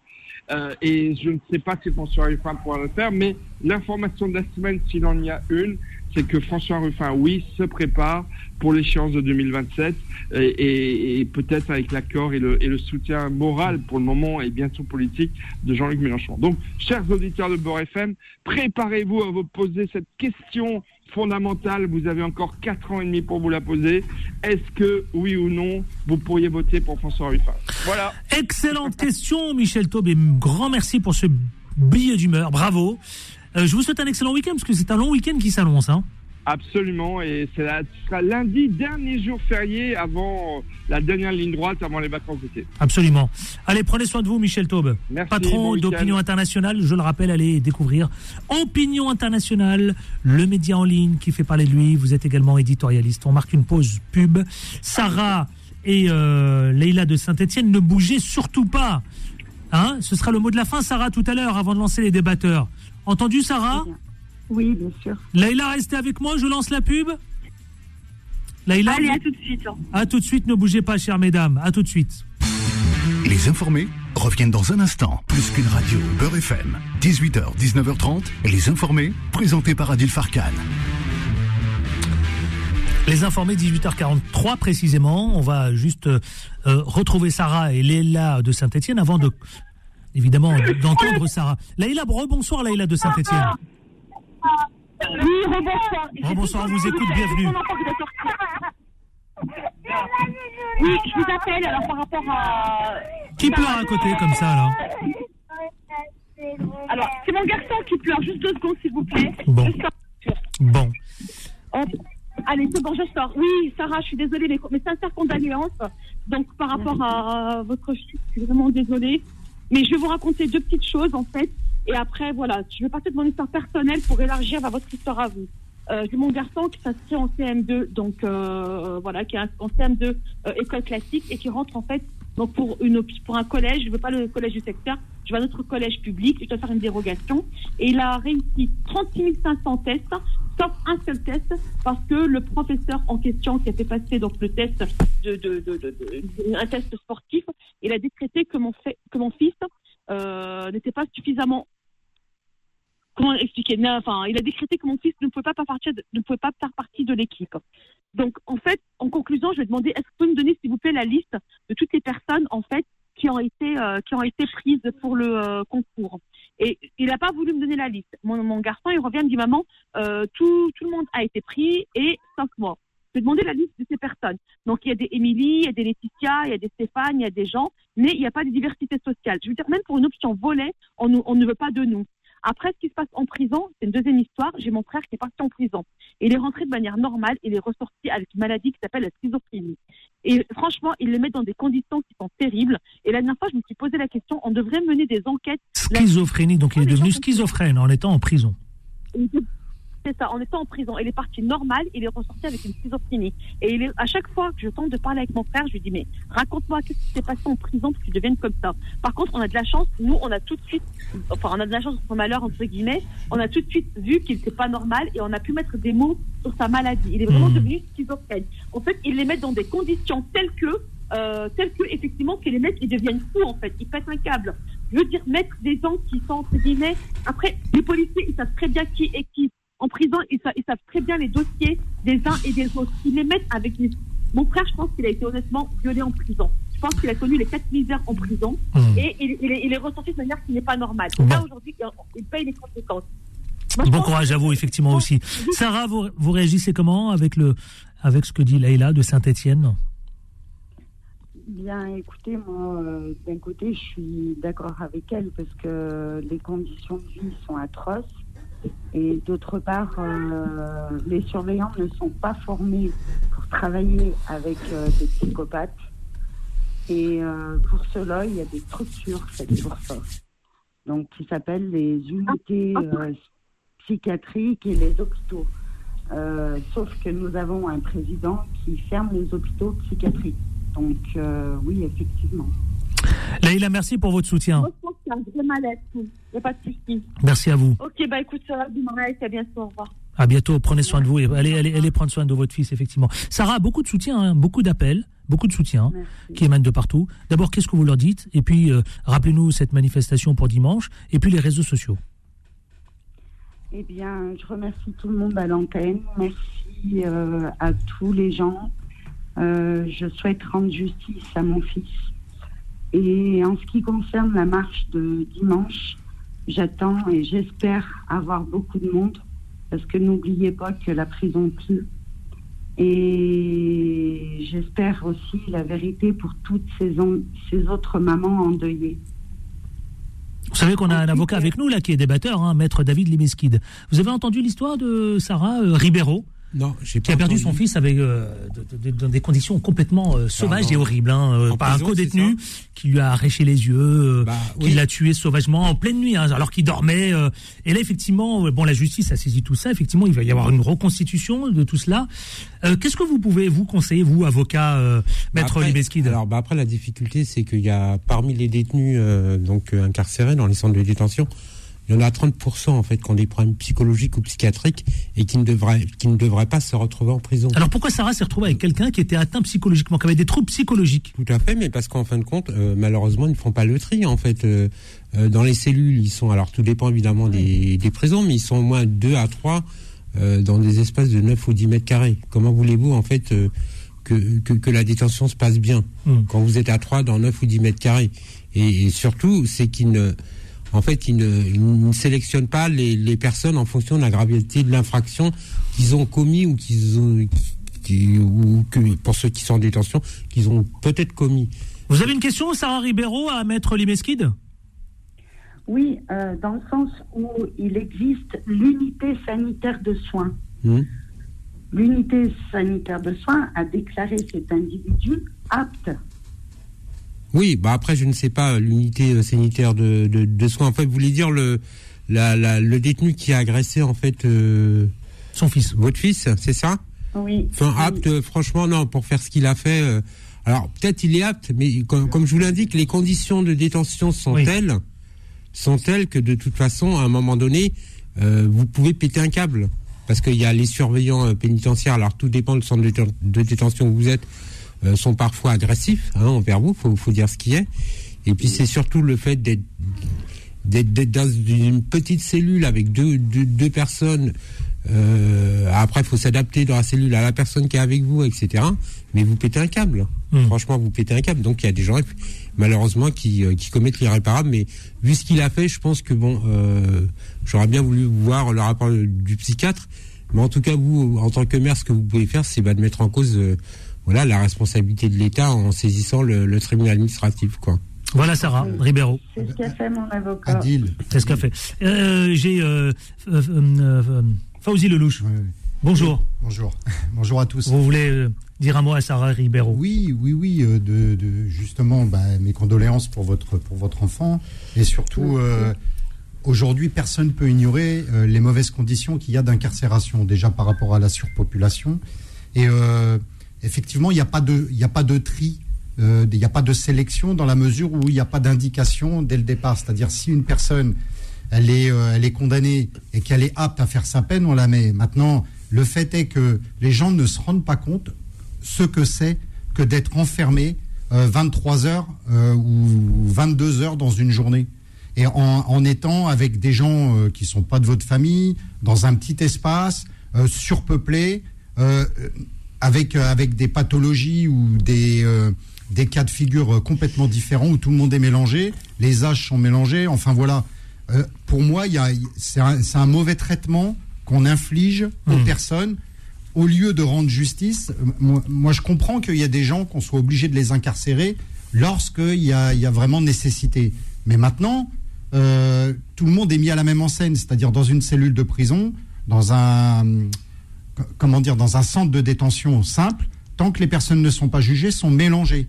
Euh, et je ne sais pas si François Ruffin pourra le faire, mais l'information de la semaine, s'il en y a une, c'est que François Ruffin, oui, se prépare pour l'échéance de 2027 et, peut-être avec l'accord et le, soutien moral pour le moment et bientôt politique de Jean-Luc Mélenchon. Donc, chers auditeurs de Beurre FM, préparez-vous à vous poser cette question fondamentale. Vous avez encore quatre ans et demi pour vous la poser. Est-ce que, oui ou non, vous pourriez voter pour François Ruffin? Voilà. Excellente question, Michel Taube, et grand merci pour ce billet d'humeur. Bravo. Euh, je vous souhaite un excellent week-end, parce que c'est un long week-end qui s'annonce. Hein. Absolument, et ce sera lundi, dernier jour férié avant la dernière ligne droite, avant les vacances d'été. Absolument. Allez, prenez soin de vous, Michel Taube. Merci, Patron bon d'Opinion Internationale. Je le rappelle, allez découvrir Opinion Internationale, le média en ligne qui fait parler de lui. Vous êtes également éditorialiste. On marque une pause pub. Sarah et euh, Leïla de Saint-Etienne, ne bougez surtout pas. Hein Ce sera le mot de la fin, Sarah, tout à l'heure, avant de lancer les débatteurs. Entendu, Sarah Oui, bien sûr. Leïla, restez avec moi, je lance la pub. Leïla, Allez, à tout de suite. hein. à tout de suite, ne bougez pas, chères mesdames. À tout de suite. Les informés reviennent dans un instant. Plus qu'une radio, Beurre FM. 18h, 19h30. Les informés, présentés par Adil Farkan. Les informés 18h43 précisément. On va juste euh, euh, retrouver Sarah et Léla de Saint-Etienne avant de évidemment d'entendre Sarah. Laïla, rebonsoir Laïla de Saint-Etienne. Oui, rebonsoir. Rebonsoir, on vous écoute, bienvenue. Oui, je vous appelle alors par rapport à. Qui pleure à côté comme ça là Alors, c'est mon garçon qui pleure. Juste deux secondes, s'il vous plaît. Bon. Je sors. Bon. Oh, Allez, c'est bon, je sors. Oui, Sarah, je suis désolée, mais mes sincères condoléances. Donc, par rapport à votre fils, je suis vraiment désolée. Mais je vais vous raconter deux petites choses, en fait. Et après, voilà, je vais passer de mon histoire personnelle pour élargir vers votre histoire à vous. Euh, j'ai mon garçon qui s'inscrit en CM2, donc euh, voilà, qui est en CM2 euh, école classique et qui rentre en fait donc pour une pour un collège. Je veux pas le collège du secteur, je veux un autre collège public. Je dois faire une dérogation et il a réussi 36 500 tests, sauf un seul test parce que le professeur en question qui a fait passer donc le test de, de, de- de- un test sportif, il a décrété que mon que mon fils euh, n'était pas suffisamment comment expliquer Enfin, il a décrété que mon fils ne pouvait pas partie de, ne pouvait pas faire partie de l'équipe. Donc, en fait, en conclusion, je vais demander est-ce que vous pouvez me donner, s'il vous plaît, la liste de toutes les personnes, en fait, qui ont été euh, qui ont été prises pour le euh, concours? Et il n'a pas voulu me donner la liste. Mon, garçon, il revient, il me dit maman, tout tout le monde a été pris et sauf moi. Je vais demander la liste de ces personnes. Donc, il y a des Émilie, il y a des Laetitia, il y a des Stéphane, il y a des gens, mais il n'y a pas de diversité sociale. Je veux dire, même pour une option volet, on, nous- on ne veut pas de nous. Après, ce qui se passe en prison, c'est une deuxième histoire. J'ai mon frère qui est parti en prison. Et il est rentré de manière normale. Il est ressorti avec une maladie qui s'appelle la schizophrénie. Et franchement, il le met dans des conditions qui sont terribles. Et la dernière fois, je me suis posé la question, on devrait mener des enquêtes. Schizophrénie, donc il est devenu schizophrène en étant en prison. C'est ça, en étant en prison. Il est parti normal, il est ressorti avec une schizophrénie. Et il est, à chaque fois que je tente de parler avec mon frère, je lui dis, mais raconte-moi qu'est-ce qui s'est passé en prison pour que tu deviennes comme ça? Par contre, on a de la chance, nous, on a tout de suite, enfin, on a de la chance son malheur, entre guillemets, on a tout de suite vu qu'il n'était pas normal et on a pu mettre des mots sur sa maladie. Il est vraiment Mhm. devenu schizophrène. En fait, ils les mettent dans des conditions telles que, euh, telles que, effectivement, que les mecs, ils deviennent fous, en fait. Ils pètent un câble. Je veux dire, mettre des gens qui sont, entre guillemets, après, les policiers, ils savent très bien qui est qui. En prison, ils, sa- ils savent très bien les dossiers des uns et des autres. Ils les mettent avec les... Mon frère, je pense qu'il a été honnêtement violé en prison. Je pense qu'il a connu les quatre misères en prison Mhm. et il, il est, il est ressorti de manière qui n'est pas normale. Bon. Là, aujourd'hui, il, paye les conséquences. Moi, Bon courage à vous, effectivement aussi. Oui. Sarah, vous, vous réagissez comment avec, le, avec ce que dit Laïla de Saint-Etienne Bien, écoutez, moi, euh, d'un côté, je suis d'accord avec elle parce que les conditions de vie sont atroces. Et d'autre part, euh, les surveillants ne sont pas formés pour travailler avec euh, des psychopathes. Et euh, pour cela, il y a des structures faites pour ça. Donc, qui s'appellent les unités psychiatriques et les hôpitaux. Sauf que nous avons un président qui ferme les hôpitaux psychiatriques. Donc, oui, effectivement. Laïla, merci pour votre soutien. Moi, je. Il n'y a pas de souci. Merci à vous. Ok, bah écoute, ça va, Bimarek, à bientôt, au revoir. À bientôt. Prenez soin de vous et allez, allez, allez prendre soin de votre fils, effectivement. Sarah, beaucoup de soutien, hein, beaucoup d'appels, beaucoup de soutien hein, Merci. qui émanent de partout. D'abord, qu'est-ce que vous leur dites? Et puis, euh, rappelez-nous cette manifestation pour dimanche. Et puis, les réseaux sociaux. Eh bien, je remercie tout le monde à l'antenne. Merci euh, à tous les gens. Euh, je souhaite rendre justice à mon fils. Et en ce qui concerne la marche de dimanche, j'attends et j'espère avoir beaucoup de monde parce que n'oubliez pas que la prison pleut. Et j'espère aussi la vérité pour toutes ces, autres mamans endeuillées. Vous savez qu'on a un avocat avec nous, là, qui est débatteur, hein, maître David Limeskid. Vous avez entendu l'histoire de Sarah euh, Ribeiro? Non, qui a perdu son fils avec euh, de- de- de- dans des conditions complètement euh, sauvages non. et horribles, hein, euh, par un co-détenu qui lui a arraché les yeux, euh, qui oui. l'a tué sauvagement en pleine nuit, hein, alors qu'il dormait. et là, effectivement, bon, la justice a saisi tout ça. Effectivement, il va y avoir une reconstitution de tout cela. Qu'est-ce que vous pouvez vous conseiller, vous, avocat, maître Après- Libeskid? Alors, bah, après, la difficulté, c'est qu'il y a parmi les détenus donc incarcérés dans les centres de détention, il y en a 30% en fait qui ont des problèmes psychologiques ou psychiatriques et qui ne devraient, qui ne devraient pas se retrouver en prison. Alors pourquoi Sarah s'est retrouvée avec quelqu'un qui était atteint psychologiquement, qui avait des troubles psychologiques? Tout à fait, mais parce qu'en fin de compte, euh, malheureusement, ils ne font pas le tri. En fait, Euh, euh, dans les cellules, ils sont. Alors, tout dépend évidemment des, des prisons, mais ils sont au moins 2 à 3 euh, dans des espaces de 9 ou 10 mètres carrés. Comment voulez-vous, en fait, que, que, que la détention se passe bien quand vous êtes à 3 dans 9 ou 10 mètres carrés? Et, et surtout, c'est qu'ils ne. En fait, ils ne, ils ne sélectionnent pas les, les personnes en fonction de la gravité de l'infraction qu'ils ont commis ou qu'ils ont, qui- ou que pour ceux qui sont en détention, qu'ils ont peut-être commis. Vous avez une question, Sarah Ribeiro, à maître Libeskid Oui, euh, dans le sens où il existe l'unité sanitaire de soins. Hmm. L'unité sanitaire de soins a déclaré cet individu apte. Oui, bah après je ne sais pas l'unité euh, sanitaire de, de, de soins. En fait, vous voulez dire le la, la- le détenu qui a agressé en fait euh, son fils, votre fils, c'est ça? Oui. Enfin apte, euh, franchement non pour faire ce qu'il a fait. euh, alors peut-être il est apte, mais comme, comme je vous l'indique, les conditions de détention sont telles sont telles que de toute façon à un moment donné euh, vous pouvez péter un câble parce qu'il y a les surveillants pénitentiaires. Alors tout dépend du centre de, déten- de détention où vous êtes sont parfois agressifs hein, envers vous. Faut, faut dire ce qui est. Et puis c'est surtout le fait d'être dans une petite cellule avec deux, deux, deux personnes. Euh, après, il faut s'adapter dans la cellule à la personne qui est avec vous, etc. Mais vous pétez un câble. Franchement, vous pétez un câble. Donc, il y a des gens, malheureusement, qui, euh, qui commettent l'irréparable. Mais vu ce qu'il a fait, je pense que, bon, euh, j'aurais bien voulu voir le rapport du psychiatre. Mais en tout cas, vous, en tant que maire, ce que vous pouvez faire, c'est bah, de mettre en cause euh, voilà, la responsabilité de l'État en saisissant le, le tribunal administratif. Quoi. Voilà Sarah Ribeiro. C'est ce qu'a fait mon avocat. C'est ce qu'a fait. Euh, J'ai euh, euh, euh, Fauzi Lelouch. Bonjour. Bonjour. [LAUGHS] Bonjour à tous. Vous voulez euh, dire un mot à Sarah Ribeiro? Oui, oui, oui, euh, de, de- justement bah, mes condoléances pour votre, pour votre enfant. Et surtout, euh, aujourd'hui, personne ne peut ignorer euh, les mauvaises conditions qu'il y a d'incarcération, déjà par rapport à la surpopulation. Et euh, effectivement, il n'y a, pas de- a pas de tri, euh, il n'y a pas de sélection dans la mesure où il n'y a pas d'indication dès le départ. C'est-à-dire, si une personne euh, elle est condamnée et qu'elle est apte à faire sa peine, on la met. Maintenant, le fait est que les gens ne se rendent pas compte ce que c'est que d'être enfermé euh, 23 heures euh, ou 22 heures dans une journée. Et en, étant avec des gens euh, qui sont pas de votre famille, dans un petit espace, surpeuplé, avec, euh, avec des pathologies ou des, euh, des cas de figure euh, complètement différents où tout le monde est mélangé, les âges sont mélangés, enfin voilà. Euh, pour moi, il y a- c'est un, c'est un mauvais traitement qu'on inflige aux personnes au lieu de rendre justice. Moi, moi, je comprends qu'il y a des gens qu'on soit obligé de les incarcérer lorsqu'il y a, il y a vraiment nécessité. Mais maintenant, euh, tout le monde est mis à la même enseigne, c'est-à-dire dans une cellule de prison, dans un comment dire, dans un centre de détention simple, tant que les personnes ne sont pas jugées, sont mélangées.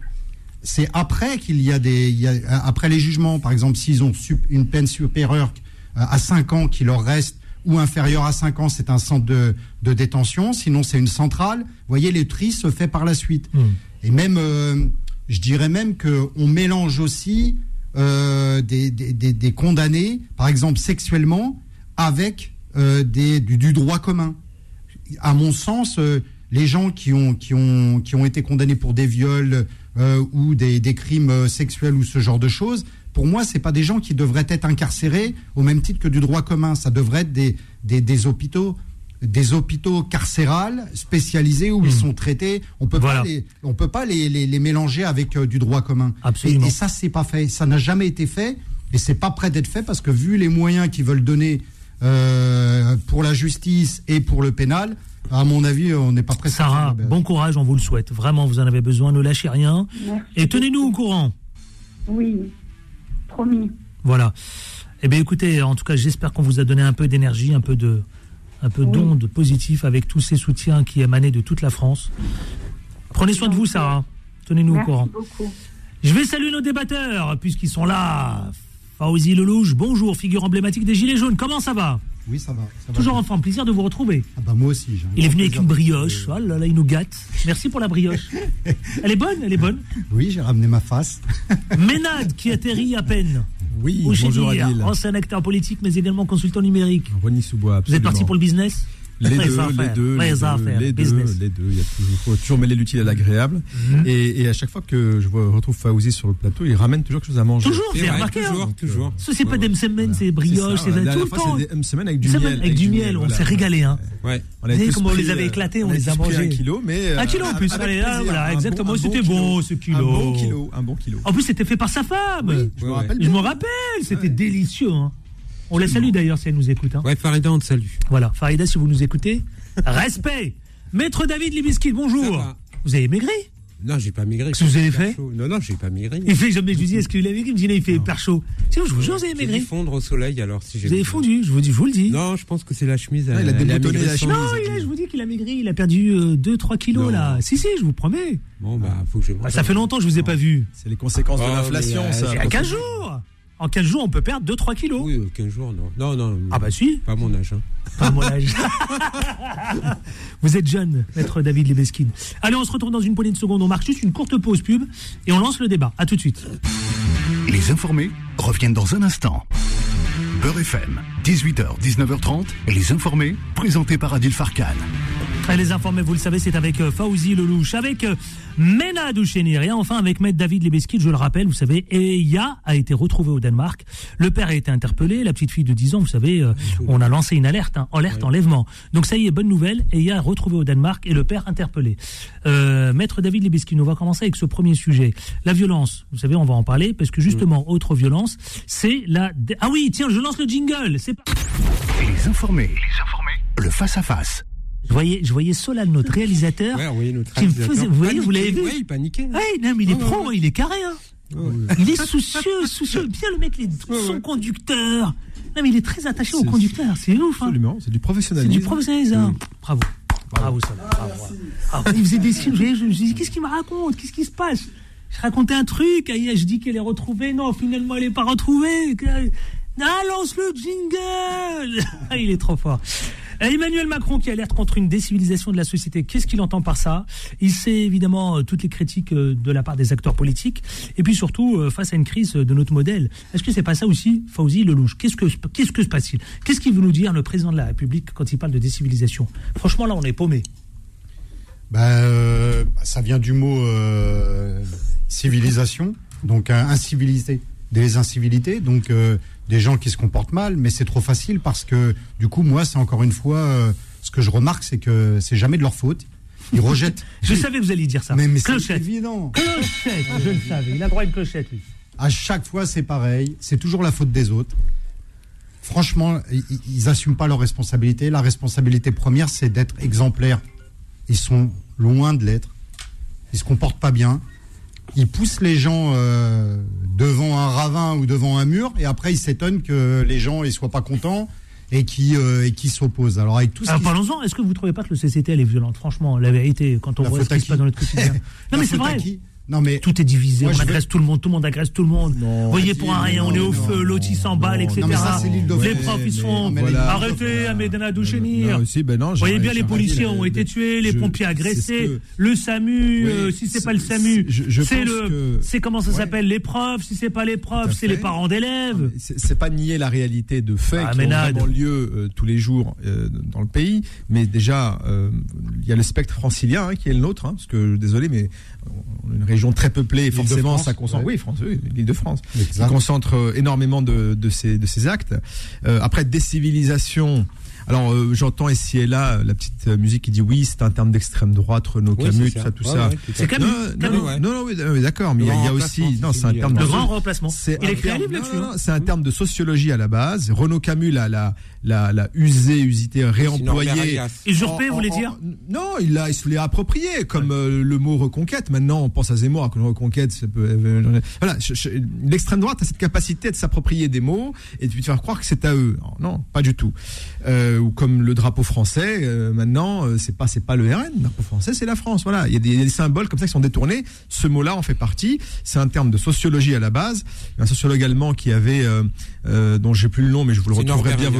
C'est après qu'il y a des, il y a- après les jugements, par exemple, s'ils ont une peine supérieure à 5 ans qui leur reste ou inférieure à 5 ans, c'est un centre de, de détention. Sinon, c'est une centrale. Vous voyez, les tri se fait par la suite. Et même, euh, je dirais même que on mélange aussi euh, des, des- des- des condamnés, par exemple sexuellement, avec euh, des, du, du droit commun. À mon sens, euh, les gens qui ont, qui, ont, qui ont été condamnés pour des viols euh, ou des, des crimes euh, sexuels ou ce genre de choses, pour moi, c'est pas des gens qui devraient être incarcérés au même titre que du droit commun. Ça devrait être des, des, des hôpitaux des hôpitaux carcérales spécialisés où ils sont traités. On peut Voilà. pas les, on peut pas les, les, les mélanger avec euh, du droit commun. Absolument. Et, et ça, c'est pas fait. Ça n'a jamais été fait et c'est pas prêt d'être fait parce que vu les moyens qu'ils veulent donner euh, pour la justice et pour le pénal, à mon avis, on n'est pas prêt. Sarah, bon courage, on vous le souhaite. Vraiment, vous en avez besoin, ne lâchez rien. Merci Et tenez-nous au courant. Oui, promis. Voilà. Eh bien, écoutez, en tout cas, j'espère qu'on vous a donné un peu d'énergie, un peu de, un peu d'onde positif avec tous ces soutiens qui émanaient de toute la France. Prenez soin de vous, Sarah. Tenez-nous au Merci courant. beaucoup. Je vais saluer nos débatteurs, puisqu'ils sont là. Fauzi Lelouch, bonjour, figure emblématique des Gilets jaunes. Comment ça va Oui, ça va. ça va Toujours en forme, plaisir de vous retrouver. Ah bah moi aussi. Il est venu avec une de- brioche. Oh là là, il nous gâte. Merci pour la brioche. [LAUGHS] Elle est bonne, elle est bonne. Oui, j'ai ramené ma face. [LAUGHS] Ménade qui atterrit à peine. Oui, bonjour Adil. ancien acteur politique, mais également consultant numérique. René Sous-Bois, Vous êtes parti absolument. pour le business Les deux, affaires, les deux, les deux, affaires, les deux, business. les deux. Il y a toujours, faut toujours mêler l'utile à l'agréable. Mhm. Et, et à chaque fois que je vois- retrouve Faouzi sur le plateau, il ramène toujours quelque chose à manger. Toujours, C'est remarqué, toujours, hein toujours. Ce, c'est pas des c'est brioche, ça, c'est la dernière tout le fois, temps. c'est des avec du miel. Avec du miel, on voilà. s'est régalé, hein. Ouais. Vous savez comment on les avait euh, éclatés, on les a mangés. Un kilo, mais. euh, Un kilo en plus, allez, là, voilà, exactement, c'était bon ce kilo. Un bon kilo, un bon kilo. En plus, c'était fait par sa femme. je me rappelle me c'était délicieux. On la salue d'ailleurs si elle nous écoute. hein. Ouais, Farida, on te salue. Voilà, Farida, si vous nous écoutez, respect. Maître David Libiskit, bonjour. Vous avez maigri Non, j'ai pas migré. Qu'est-ce que vous avez fait Chaud. Non, non, j'ai pas migré. Il fait jamais, je lui dis, est-ce qu'il a maigri? Il me dit, non, il fait hyper chaud. Sinon, je vous jure, vous avez J'ai maigri. dû fondre au soleil alors si j'ai. Vous avez fondu, je vous, dis, je vous le dis. Non, je pense que c'est la chemise. Il a elle déboutonné migré la sans- chemise. Non, il est, je vous dis qu'il a maigri, il a perdu 2-3 kilos Non. là. Si, si, je vous promets. Bon, bah, faut que je. Bah, ça fait longtemps que je vous ai pas vu. C'est les conséquences de Oh, l'inflation, mais, euh, ça. Il y a 15 jours. En 15 jours, on peut perdre 2-3 kilos? Oui, euh, 15 jours, non. Non, non. Ah bah si. Pas mon âge. hein. Pas à mon âge. [LAUGHS] Vous êtes jeune, maître David Lebeskin. Allez, on se retrouve dans une poignée de secondes. On marque juste une courte pause pub et on lance le débat. À tout de suite. Les informés reviennent dans un instant. Beurre FM, 18h, 19h30, les informés, présentés par Adil Farkan. Et les informés, vous le savez, c'est avec euh, Fauzi Lelouch, avec euh, Mena Douchenir et enfin avec Maître David Lebeskin, je le rappelle, vous savez, Eya a été retrouvé au Danemark. Le père a été interpellé, la petite fille de 10 ans, vous savez, euh, on a lancé une alerte, hein, alerte enlèvement. Donc ça y est, bonne nouvelle, Eya est retrouvé au Danemark et le père interpellé. Euh, Maître David Lebeskin, on va commencer avec ce premier sujet. La violence, vous savez, on va en parler parce que justement, autre violence, c'est la... Ah oui, tiens, je lance le jingle, c'est pas... Les informés, les informés, le face-à-face. Je voyais, je voyais Solal, notre réalisateur, Ouais, oui, notre qui me réalisateur. faisait... Vous voyez, vous l'avez Paniqué, vu Ouais, il paniquait. Ouais, non, mais il est pro, ouais. il est carré. Hein. Il est soucieux, soucieux. Bien le mec, les, son conducteur. Non, mais il est très attaché au C'est- conducteur. C'est ouf. Hein. Absolument, c'est du C'est professionnalisme. du professionnalisme. hein. Bravo. Bravo, ça. Bravo. Ah, il faisait des signes. Je, me dis, qu'est-ce qu'il me raconte? Qu'est-ce qui se passe? Je racontais un truc. ah, Je dis qu'elle est retrouvée. Non, finalement, elle n'est pas retrouvée. Ah, lance le jingle [LAUGHS] Ah, Il est trop fort. Euh, Emmanuel Macron qui alerte contre une décivilisation de la société. Qu'est-ce qu'il entend par ça? Il sait évidemment euh, toutes les critiques euh, de la part des acteurs politiques. Et puis surtout, face à une crise de notre modèle. Est-ce que c'est pas ça aussi, Fauzi Lelouch? Qu'est-ce que, qu'est-ce que se passe-t-il? Qu'est-ce qu'il veut nous dire le président de la République quand il parle de décivilisation? Franchement, là, on est paumé. Bah, euh, ça vient du mot civilisation, donc incivilité, des incivilités, donc des gens qui se comportent mal, mais c'est trop facile parce que du coup, moi, c'est encore une fois, euh, ce que je remarque, c'est que c'est jamais de leur faute. Ils [LAUGHS] rejettent. Je savais que vous alliez dire ça. Mais, mais c'est évident. Clochette, je le savais. Il a droit à une clochette, lui. À chaque fois, c'est pareil. C'est toujours la faute des autres. Franchement, ils, ils assument pas leurs responsabilités. La responsabilité première, c'est d'être exemplaires. Ils sont loin de l'être. Ils se comportent pas bien. Ils poussent les gens euh, devant un ravin ou devant un mur, et après ils s'étonnent que les gens ils soient pas contents et qui euh, et qui s'opposent. Alors avec tout qui parlons-en, est-ce que vous ne trouvez pas que le CCTL est violente? Franchement, la vérité, quand on La voit ce qui se passe dans notre quotidien. [LAUGHS] non mais c'est vrai. Non mais Tout est divisé, on agresse tout le monde, tout le monde agresse tout le monde. Vous voyez, pour un rien, on est au feu, l'autre il s'emballe, etc. Non, mais ça, les profs, ils sont voilà. arrêtés à Medina Douchenir. Non, ben non, Vous voyez bien, les policiers ont été tués, les pompiers agressés, le SAMU, euh, si c'est pas le SAMU, c'est le, c'est comment ça s'appelle, les profs, si c'est pas les profs, c'est les parents d'élèves. C'est pas nier la réalité de faits Ah, qui ont vraiment lieu euh, tous les jours euh, dans le pays. Mais déjà, il y a le spectre francilien hein, qui est le nôtre. hein, parce que désolé, mais une région très peuplée. Forcément, ça concentre. ouais. Oui, France, oui, l'Île-de-France. Concentre euh, énormément de, de ces de ces actes. Euh, après décivilisation. Alors euh, j'entends ici et là la petite euh, musique qui dit oui, c'est un terme d'extrême droite, Renaud Oui, Camus, tout ça. ça, tout Ouais, ça. ouais, tout à C'est. Camus. Non, non, non, non, non, oui, oui, d'accord, mais il y a- y aussi, non, c'est un terme de grand remplacement. Il un terme- là-dessus. C'est un terme de sociologie à la base. Renaud Camus l'a la, la, la usé, usité, réemployé. Norbert Elias. Usurpé, vous voulez dire Non, il l'a, il se l'est approprié comme euh, le mot reconquête. Maintenant, on pense à Zemmour, à que le reconquête, ça peut. euh, voilà, l'extrême droite a cette capacité de s'approprier des mots et de faire croire que c'est à eux. Non, non, pas du tout. Euh, euh, ou comme le drapeau français. euh, maintenant, c'est pas c'est pas le RN. Le drapeau français, c'est la France. Voilà, il y, a des, il y a des symboles comme ça qui sont détournés. Ce mot-là en fait partie. C'est un terme de sociologie à la base. A un sociologue allemand qui avait, euh, euh, dont j'ai plus le nom, mais je vous le retrouverai bien Elias.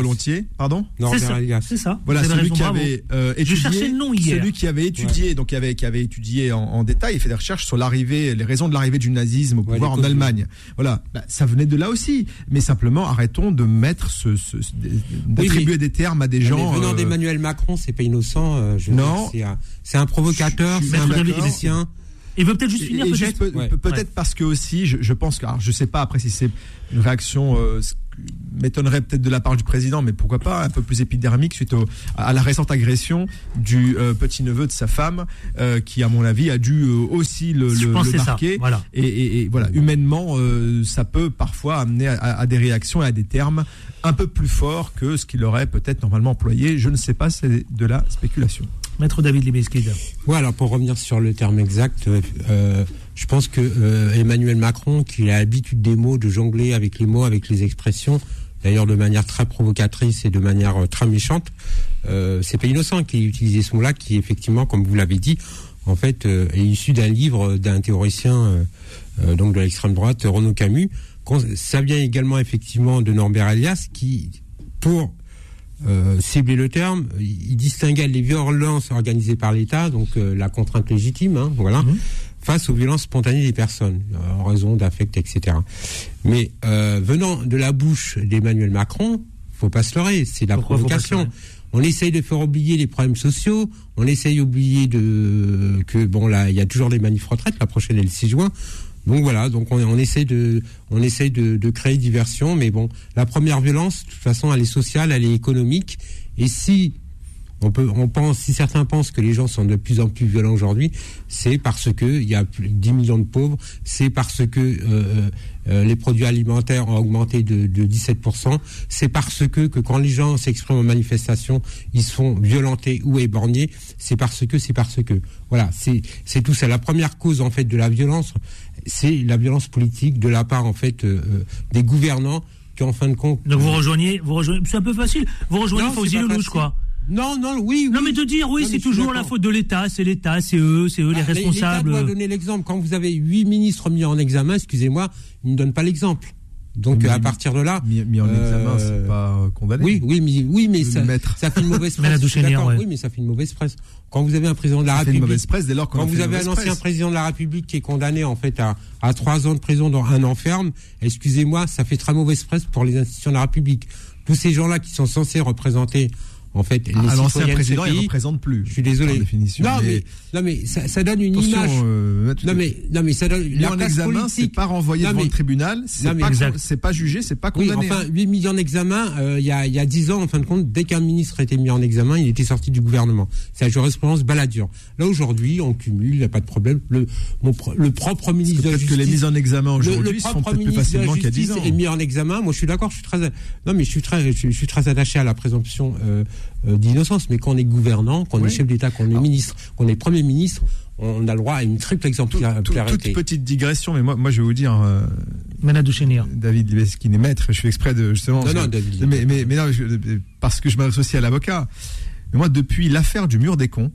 Pardon Norbert C'est ça, Elias. c'est ça. voilà, celui raison, qui bravo. avait euh, Je étudié, cherchais le nom hier. celui qui avait étudié, donc qui avait qui avait étudié en, en détail, et fait des recherches sur l'arrivée, les raisons de l'arrivée du nazisme au pouvoir en causes. Allemagne. Voilà, Bah, ça venait de là aussi. Mais simplement, arrêtons de mettre ce, ce- ce- d'attribuer des termes à des Mais gens. venant euh, d'Emmanuel Macron, c'est pas innocent. euh, je Non. c'est un- provocateur, c'est un politicien. Il veut peut-être juste finir, peut-être. Ouais. peut-être parce que aussi, je, je pense que, alors, je sais pas après si c'est une réaction euh, m'étonnerait peut-être de la part du président, mais pourquoi pas un peu plus épidermique suite au- à la récente agression du euh, petit neveu de sa femme, euh, qui à mon avis a dû euh, aussi le, ça, marquer. voilà. Et, et- et voilà, humainement, ça peut parfois amener à, à des réactions et à des termes un peu plus forts que ce qu'il aurait peut-être normalement employé. Je ne sais pas, c'est de la spéculation. Maître David Libeskid. Ouais, alors pour revenir sur le terme exact, euh, euh, je pense que euh, Emmanuel Macron, qui a l'habitude des mots, de jongler avec les mots, avec les expressions, d'ailleurs de manière très provocatrice et de manière très méchante, c'est pas innocent qu'il ait utilisé ce mot-là, qui effectivement, comme vous l'avez dit, en fait, est issu d'un livre d'un théoricien donc de l'extrême droite, Renaud Camus. Ça vient également effectivement de Norbert Elias, qui, pour euh, cibler le terme, il distinguait les violences organisées par l'État, donc euh, la contrainte légitime, hein, voilà, face aux violences spontanées des personnes, euh, en raison d'affect, etc. Mais euh, venant de la bouche d'Emmanuel Macron, faut pas se leurrer, c'est la Pourquoi provocation. On essaye de faire oublier les problèmes sociaux, on essaye d'oublier de que bon là, il y a toujours les manifs retraites, la prochaine est le 6 juin. Donc voilà, donc on, essaie de, créer diversion, mais bon, la première violence, de toute façon, elle est sociale, elle est économique, et si on pense, si certains pensent que les gens sont de plus en plus violents aujourd'hui, c'est parce que il y a plus de 10 millions de pauvres, c'est parce que euh, euh, les produits alimentaires ont augmenté de, de 17%, c'est parce que, que quand les gens s'expriment en manifestation, ils sont violentés ou éborgnés, c'est parce que, c'est parce que. Voilà, c'est tout ça. La première cause, en fait, de la violence, c'est la violence politique de la part, en fait, euh, euh, des gouvernants qui, en fin de compte. Donc vous rejoignez, vous rejoignez, c'est un peu facile. Vous rejoignez Fauzi Lelouch, quoi. Non, non, oui, Non, mais de dire, oui, c'est toujours la faute de l'État, c'est l'État, c'est eux, c'est eux les Ah, responsables. L'État doit donner l'exemple. Quand vous avez huit ministres mis en examen, excusez-moi, ils ne donnent pas l'exemple. Donc à partir de là, Mis, mis en examen, euh, c'est pas euh, condamné. oui, oui, mais oui, mais ça, fait une mauvaise [LAUGHS] Mais la presse. d'accord. ouais. Oui, mais ça fait une mauvaise presse. Quand vous avez un président de la Ça fait une République, mauvaise presse dès lors qu'on quand vous avez un ancien presse. président de la République qui est condamné en fait à, à trois ans de prison dans un an ferme, excusez-moi, ça fait très mauvaise presse pour les institutions de la République. Tous ces gens-là qui sont censés représenter en fait les Ah, l'ancien président, il pays, représente plus. je suis désolé. Définition. non, mais- mais, non, mais ça, ça donne une image. euh, non, mais, non, mais ça donne mis la en classe examen, c'est pas renvoyé Non, devant mais- le tribunal, c'est pas, c'est pas jugé, c'est pas Oui, condamné. enfin, hein. lui mis en examen, euh, il y a y a dix ans, en fin de compte, dès qu'un ministre était mis en examen, il était sorti du gouvernement. C'est la jurisprudence baladure. Là aujourd'hui, on cumule, il n'y a pas de problème. Le, mon le propre ministre de la Peut-être que Justice. les mises en examen aujourd'hui sont peut-être plus facilement a 10 Justice ans. est mis en examen. Moi, je suis d'accord. Je suis très, non, mais je suis très, je, suis- très attaché à la présomption euh, d'innocence. Mais quand on est gouvernant, quand on Oui. est chef d'État, quand on est ministre, quand on est premier ministre, on a le droit à une triple Tout- tout- exemplarité. toute petite digression, mais moi, moi je vais vous dire, euh. David Libeskin est maître, je fais exprès de justement. Non, non, David mais, mais, mais non, je- parce que je m'adresse aussi à l'avocat. Mais moi, depuis l'affaire du mur des cons,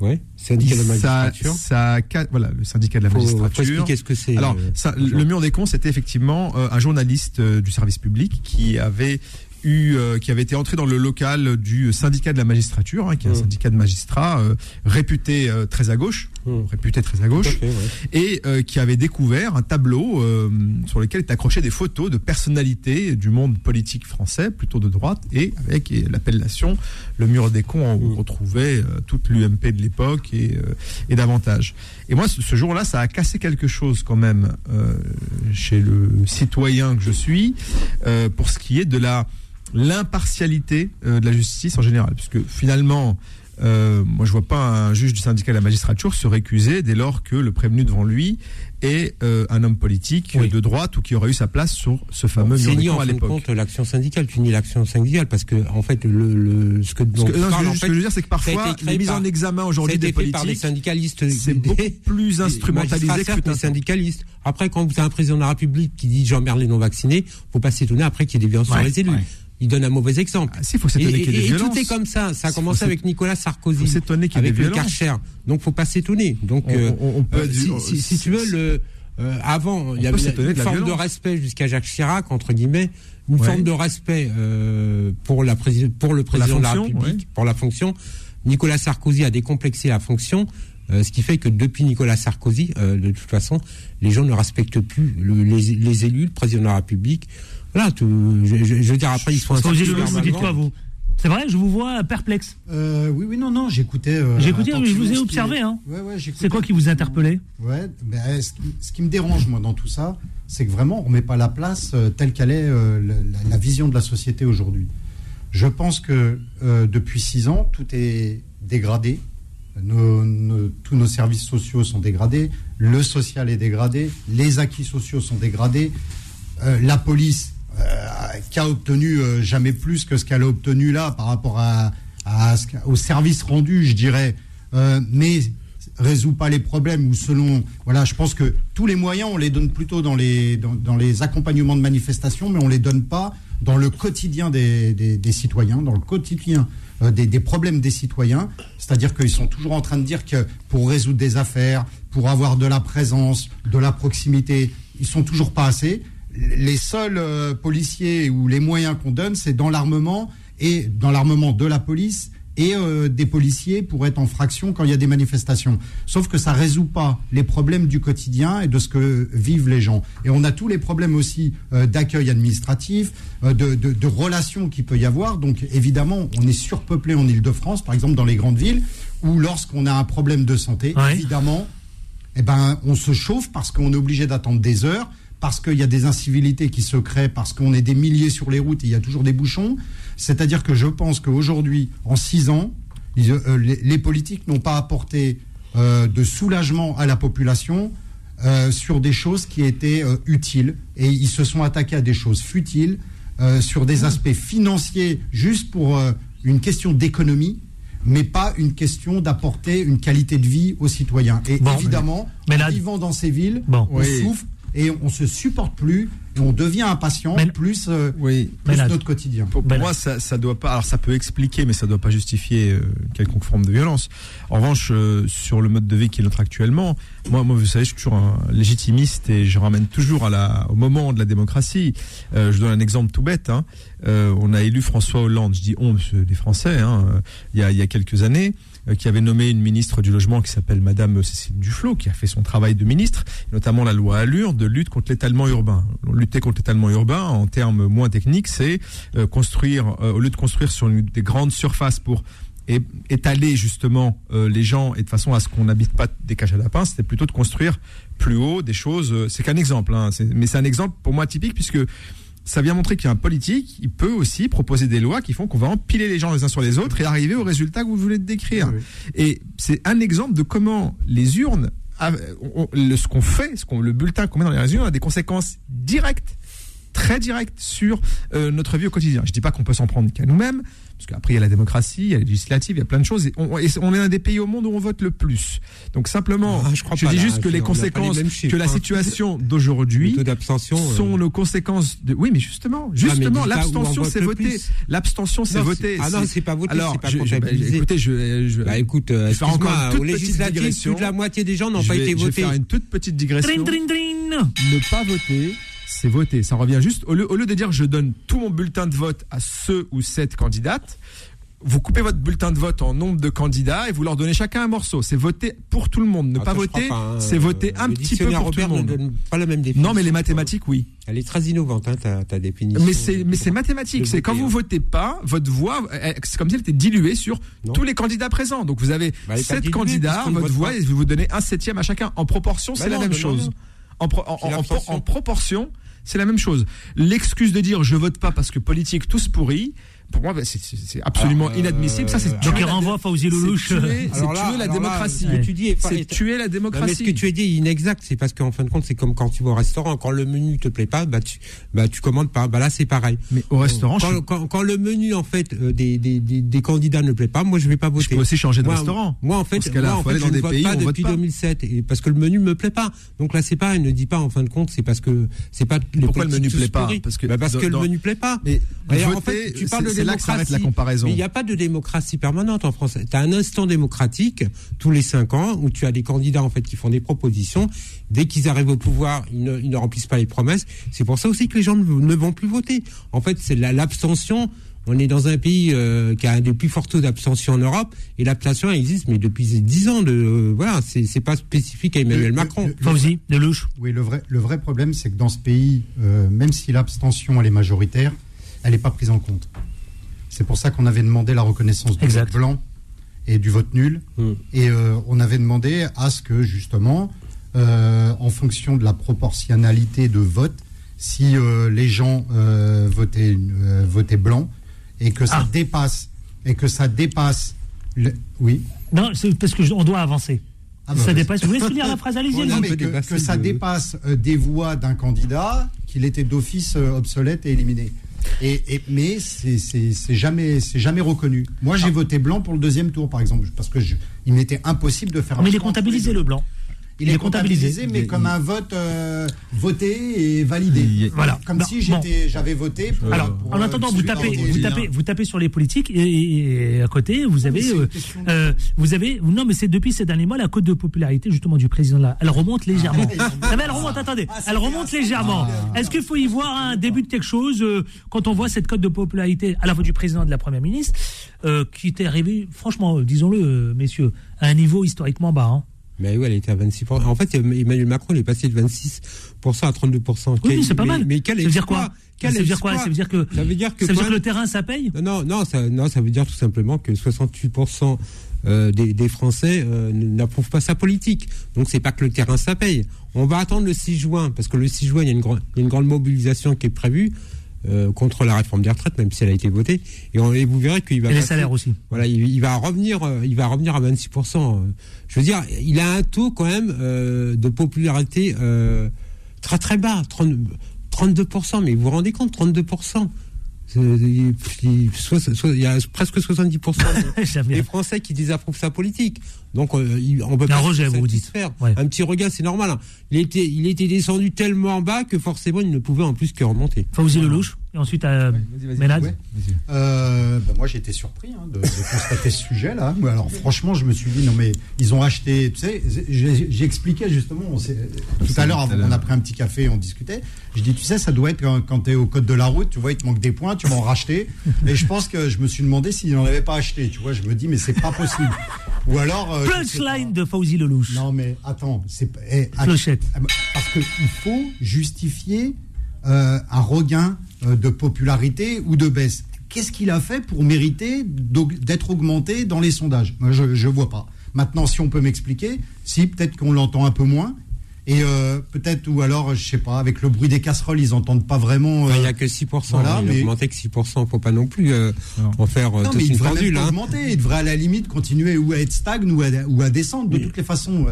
Ouais. Syndicat de la magistrature. ça, voilà, le syndicat de la Faut, faut magistrature. expliquer ce que c'est. Alors, euh, ça, le mur des cons, c'était effectivement euh, un journaliste euh, du service public qui avait eu, euh, qui avait été entré dans le local du syndicat de la magistrature, hein, qui est un Mm. syndicat de magistrats euh, réputé euh, très à gauche, Mm. réputé très à gauche, fait, ouais. et euh, qui avait découvert un tableau euh, sur lequel étaient accrochées des photos de personnalités du monde politique français, plutôt de droite, et avec l'appellation le mur des cons, où on Mm. retrouvait euh, toute l'UMP de l'époque et, euh, et davantage. Et moi, ce, ce jour-là, ça a cassé quelque chose quand même euh, chez le citoyen que je suis, euh, pour ce qui est de la l'impartialité euh, de la justice en général, puisque finalement, euh, moi je vois pas un juge du syndicat de la magistrature se récuser dès lors que le prévenu devant lui est euh, un homme politique Oui. de droite ou qui aurait eu sa place sur ce fameux C'est mur en cons à fin de l'époque. compte l'action syndicale. Tu nies l'action syndicale parce que en fait le, le ce que non, ce, parles, que, en ce fait, que je veux dire, c'est que parfois, les mises en examen aujourd'hui des fait par politiques, syndicalistes. c'est beaucoup [LAUGHS] plus instrumentalisé que temps. syndicalistes. Après, quand vous avez un président de la République qui dit j'emmerde les non vaccinés, faut pas s'étonner après qu'il y ait des violences sur Ouais, les élus. ouais. Il donne un mauvais exemple. Ah, si, faut Et- tout est comme ça. Ça a commencé avec Nicolas Sarkozy. faut s'étonner qu'il y ait avec des le violences. Karcher. Donc faut pas s'étonner. Donc On- euh, on- on peut euh, dire- si, si- si tu veux le euh, avant, il y avait une de forme de respect jusqu'à Jacques Chirac entre guillemets, une Ouais. forme de respect euh, pour la pour le la président de la République, ouais. pour la fonction. Nicolas Sarkozy a décomplexé la fonction. euh, ce qui fait que depuis Nicolas Sarkozy, euh, de toute façon, les gens ne respectent plus le- les, les élus, le président de la République. Voilà, tout, je, je- je veux dire, après, ils sont vous, insultés vous dites quoi, vous C'est vrai, je vous vois perplexe. Euh, oui, oui, non, non, j'écoutais. euh, J'ai écouté, je vous ai ce qui- observé. Hein. Ouais, ouais, j'écoutais. C'est quoi qui vous a interpellé Ouais, ben, ce, qui, ce qui me dérange, moi, dans tout ça, c'est que vraiment, on ne met pas la place euh, telle qu'elle est euh, la, vision de la société aujourd'hui. Je pense que euh, depuis six ans, tout est dégradé. Nos- nos- tous nos services sociaux sont dégradés. Le social est dégradé. Les acquis sociaux sont dégradés. Euh, la police, qui a obtenu euh, jamais plus que ce qu'elle a obtenu là par rapport au service rendu, je dirais, euh, mais résout pas les problèmes ou selon voilà je pense que tous les moyens on les donne plutôt dans les accompagnements de manifestations mais on les donne pas dans le quotidien des, citoyens dans le quotidien euh, des, des problèmes des citoyens. C'est-à-dire qu'ils sont toujours en train de dire que pour résoudre des affaires pour avoir de la présence de la proximité ils sont toujours pas assez les seuls euh, policiers ou les moyens qu'on donne, c'est dans l'armement et dans l'armement de la police et euh, des policiers pour être en fraction quand il y a des manifestations. Sauf que ça résout pas les problèmes du quotidien et de ce que vivent les gens. Et on a tous les problèmes aussi euh, d'accueil administratif, euh, de, de, de relations qu'il peut y avoir. Donc évidemment, on est surpeuplé en Ile-de-France, par exemple dans les grandes villes, où lorsqu'on a un problème de santé, Ouais. évidemment, eh ben, on se chauffe parce qu'on est obligé d'attendre des heures, parce qu'il y a des incivilités qui se créent, parce qu'on est des milliers sur les routes et il y a toujours des bouchons. C'est-à-dire que je pense qu'aujourd'hui, en six ans, ils, euh, les, les politiques n'ont pas apporté euh, de soulagement à la population euh, sur des choses qui étaient utiles. Et ils se sont attaqués à des choses futiles, sur des aspects financiers, juste pour une question d'économie mais pas une question d'apporter une qualité de vie aux citoyens. Et Bon, évidemment, mais en vivant dans ces villes, Bon. on Oui. souffre et on se supporte plus et on devient impatient Mais- plus, euh, Oui. plus notre quotidien. Pour, pour Ben moi, ça, ça doit pas. Alors, ça peut expliquer, mais ça doit pas justifier euh, quelconque forme de violence. En revanche, euh, sur le mode de vie qui est notre actuellement, moi, moi, vous savez, je suis toujours un légitimiste et je ramène toujours à la, au moment de la démocratie. Euh, je donne un exemple tout bête. Hein. Euh, on a élu François Hollande. Je dis on, monsieur les Français. Hein, il y a, il y a quelques années euh, qui avait nommé une ministre du logement qui s'appelle Madame Cécile Duflot, qui a fait son travail de ministre, notamment la loi Allure de lutte contre l'étalement urbain. Lutter contre l'étalement urbain, en termes moins techniques, c'est euh, construire, euh, au lieu de construire sur des grandes surfaces pour étaler justement euh, les gens et de façon à ce qu'on n'habite pas des cages à lapins, c'était plutôt de construire plus haut des choses. euh, C'est qu'un exemple, hein, mais c'est un exemple pour moi typique puisque ça vient montrer qu'un politique, il peut aussi proposer des lois qui font qu'on va empiler les gens les uns sur les autres et arriver au résultat que vous voulez décrire. Et c'est un exemple de comment les urnes, ce qu'on fait, ce qu'on, le bulletin qu'on met dans les urnes a des conséquences directes, très directes sur euh, notre vie au quotidien. Je dis pas qu'on peut s'en prendre qu'à nous-mêmes, parce qu'après il y a la démocratie, il y a les législatives, il y a plein de choses. Et on, et on est un des pays au monde où on vote le plus. Donc simplement, Ah, je crois je pas, dis là, juste que les conséquences, chiffres, que la hein. situation d'aujourd'hui euh, sont nos conséquences de. Oui, mais justement, mais justement, l'abstention c'est voter. L'abstention c'est voter. ah non, c'est pas voter, Alors, c'est pas je- je- bah, écoutez, je, je, Bah écoute, euh, je vais faire encore une toute législatives, digression. plus de la moitié des gens n'ont Je pas vais- été Je vais votés. faire une toute petite digression. Drin, drin, drin. Ne pas voter, c'est voter. Ça revient juste au lieu, au lieu de dire je donne tout mon bulletin de vote à ce ou cette candidate. Vous coupez votre bulletin de vote en nombre de candidats et vous leur donnez chacun un morceau. C'est voter pour tout le monde. Ne Ah, pas voter, hein. c'est voter un petit peu pour tout le Robert ne monde. donne pas la même définition. Non, mais les mathématiques, oui. Elle est très innovante, hein, ta, ta définition. Mais c'est mais c'est mathématique. C'est quand vous hein. votez pas, votre voix, c'est comme si elle était diluée sur Non. tous les candidats présents. Donc vous avez Bah, sept diluée, candidats, votre voix, pas. et vous vous donnez un septième à chacun. En proportion, Bah c'est la même non, chose. non. En, pro- en- C'est en- l'abstention. en proportion, c'est la même chose. L'excuse de dire je vote pas parce que politique tous pourris, Pour moi, bah, c'est- absolument Alors, euh, inadmissible. Ça, c'est Donc tuer il la- renvoie Fauzi Lelouch. C'est tuer, c'est Alors là- tuer la démocratie. pas- C'est est- tuer la mais ce démocratie. que tu as dit est inexact, c'est parce qu'en fin de compte, c'est comme quand tu vas au restaurant, quand le menu te plaît pas, bah tu, bah tu commandes pas. Bah là, c'est pareil. Mais au restaurant, quand, je- quand, quand le menu en fait euh, des, des, des, des candidats ne plaît pas, moi je vais pas voter. Je peux aussi changer de Moi, restaurant. Moi en fait, moi, en fait, je dans ne des vote pays pas vote depuis pas. 2007 et parce que le menu me plaît pas. Donc là, c'est pareil, ne dis pas en fin de compte, c'est parce que c'est pas Pourquoi le menu plaît pas. Parce que Bah, parce que le menu plaît pas. Mais en fait, tu parles de c'est- c'est là que s'arrête la démocratie. comparaison. Mais il n'y a pas de démocratie permanente en France. Tu as un instant démocratique tous les cinq ans où tu as des candidats en fait qui font des propositions. Dès qu'ils arrivent au pouvoir, ils ne, ils ne remplissent pas les promesses. C'est pour ça aussi que les gens ne, ne vont plus voter. En fait, c'est la- l'abstention. On est dans un pays euh, qui a un des plus forts taux d'abstention en Europe et l'abstention existe mais depuis dix ans de euh, voilà c'est c'est pas spécifique à Emmanuel Le- Macron. Fauzi Lelouch. Oui, le vrai, le vrai problème, c'est que dans ce pays, euh, même si l'abstention elle est majoritaire, elle n'est pas prise en compte. C'est pour ça qu'on avait demandé la reconnaissance du Exact. vote blanc et du vote nul. Mm. Et euh, on avait demandé à ce que, justement, euh, en fonction de la proportionnalité de vote, si euh, les gens euh, votaient, euh, votaient blanc et que ça Ah. dépasse, et que ça dépasse. le- oui. Non, c'est parce que je- on doit avancer. Ah bah, ça vas-y. dépasse. Vous voulez finir la phrase Allez-y. Non, allez-y. mais peut que, que ça dépasse des voix d'un candidat qu'il était d'office obsolète et éliminé. Et, et- mais c'est jamais, reconnu. Moi, Ah. j'ai voté blanc pour le deuxième tour, par exemple, parce que je- il m'était impossible de faire. un Mais il est comptabilisé le blanc. Il, est comptabilisé, mais Il- comme il- un vote euh, voté et validé. Il- Voilà. Comme Non, si j'avais voté. Pour, Alors, pour, en euh, attendant, vous celui tapez, vous tapez, vous tapez sur les politiques et, et- à côté, vous avez, euh, euh, vous avez, non, mais c'est depuis ces derniers mois la cote de popularité justement du président là, elle remonte légèrement. [LAUGHS] Ah. Mais elle remonte, attendez, elle remonte légèrement. Est-ce qu'il faut y voir un début de quelque chose euh, quand on voit cette cote de popularité à la fois du président et de la première ministre euh, qui était arrivée, franchement, euh, disons-le, euh, messieurs, à un niveau historiquement bas. hein. Mais oui, elle était à 26%. En fait, Emmanuel Macron il est passé de 26% à 32%. Oui, c'est pas mal. Mais quel ça veut dire quoi Ça veut dire quoi Ça veut dire que Ça veut dire que ça veut dire que le terrain ça paye? Non, non, ça, non, ça veut dire tout simplement que 68% euh, des, des Français euh, n'approuvent pas sa politique. Donc c'est pas que le terrain ça paye. On va attendre le 6 juin, parce que le 6 juin, il y a une, grande- il y a une grande mobilisation qui est prévue euh, contre la réforme des retraites, même si elle a été votée. Et, on, et vous verrez qu'il va Et les salaires aussi. Voilà, il, il va revenir, euh, il va revenir à 26%. euh. Je veux dire, il a un taux quand même euh, de popularité euh, très très bas, 30 32%. Mais vous vous rendez compte, 32%. Il y a presque 70% [LAUGHS] J'aime des. Français qui désapprouvent sa politique. Donc, euh, on peut pas rejet, se vous dites. satisfaire. Ouais. Un petit regain, c'est normal. hein. Il était, il était descendu tellement bas que forcément, il ne pouvait en plus que remonter. Fauzi Lelouch et ensuite à Ménade. Ouais. Euh, ben moi, j'ai été surpris hein, de, de constater ce sujet-là. Alors, franchement, je me suis dit, non, mais ils ont acheté. Tu sais, expliqué justement, on tout à l'heure, avant qu'on a pris un petit café, on discutait. Je dis, tu sais, ça doit être quand, quand tu es au code de la route, tu vois, il te manque des points, tu vas en racheter. Et je pense que je me suis demandé s'ils n'en avaient pas acheté. Tu vois, je me dis, mais c'est pas possible. Ou alors. euh. Punchline de Fauzi Lelouch. Non, mais attends, c'est pas- eh, bah, parce qu'il faut justifier euh, un regain euh, de popularité ou de baisse. Qu'est-ce qu'il a fait pour mériter d'être augmenté dans les sondages? Moi, je ne vois pas. Maintenant, si on peut m'expliquer, si peut-être qu'on l'entend un peu moins, et euh, peut-être, ou alors, je sais pas, avec le bruit des casseroles, ils entendent pas vraiment. Il n'y a que 6%. voilà, hein, il mais- augmenté que 6%. Faut pas non plus euh, en faire Non, mais il une devrait pendule. hein. augmenter. Il devrait à la limite continuer ou à être stagne ou à, ou à descendre. De toutes les façons,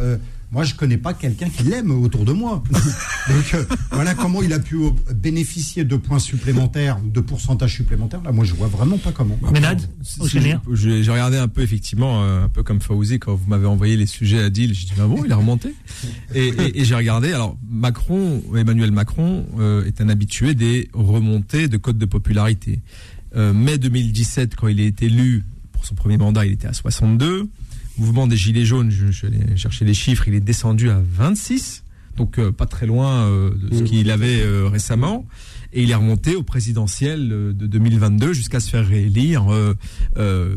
moi, je connais pas quelqu'un qui l'aime autour de moi. [LAUGHS] Donc, euh, voilà comment il a pu bénéficier de points supplémentaires ou de pourcentages supplémentaires. Là, moi, je vois vraiment pas comment. Ménade Chénière. je- J'ai regardé un peu effectivement, euh, un peu comme Fawzi quand vous m'avez envoyé les sujets à Deal. J'ai dit ah bon, il est remonté. [LAUGHS] Et, et- et j'ai regardé. Alors Macron, Emmanuel Macron euh, est un habitué des remontées de cote de popularité. Euh, mai 2017, quand il est élu pour son premier mandat, il était à 62. Mouvement des Gilets jaunes, je, je suis allé chercher les chiffres, il est descendu à 26. Donc euh, pas très loin euh, de ce qu'il avait euh, récemment. Et il est remonté au présidentiel euh, de 2022 jusqu'à se faire réélire. Euh, euh,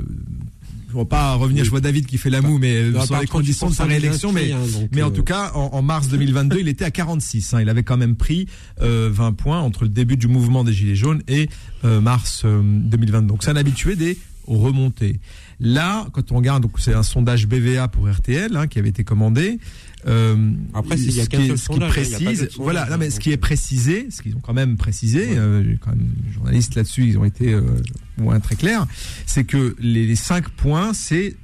je ne vais pas revenir, je vois David qui fait la moue, mais Non, sur pas les conditions de sa 38% des réélection. Mais, hein, mais en euh, tout cas, en, en mars 2022, il était à 46. hein. il avait quand même pris euh, 20 points entre le début du mouvement des Gilets jaunes et euh, mars euh, 2022. Donc c'est un habitué des remontées. Là, quand on regarde, donc c'est un sondage BVA pour RTL hein, qui avait été commandé. Euh, Après, c'est- il y a ce qu'un qui, est- seul ce qui sondage, hein, précise, voilà, non, mais hein, ce qui est précisé, ce qu'ils ont quand même précisé, euh, j'ai quand même des journalistes là-dessus, ils ont été euh, points très clairs, c'est que les, les cinq points, c'est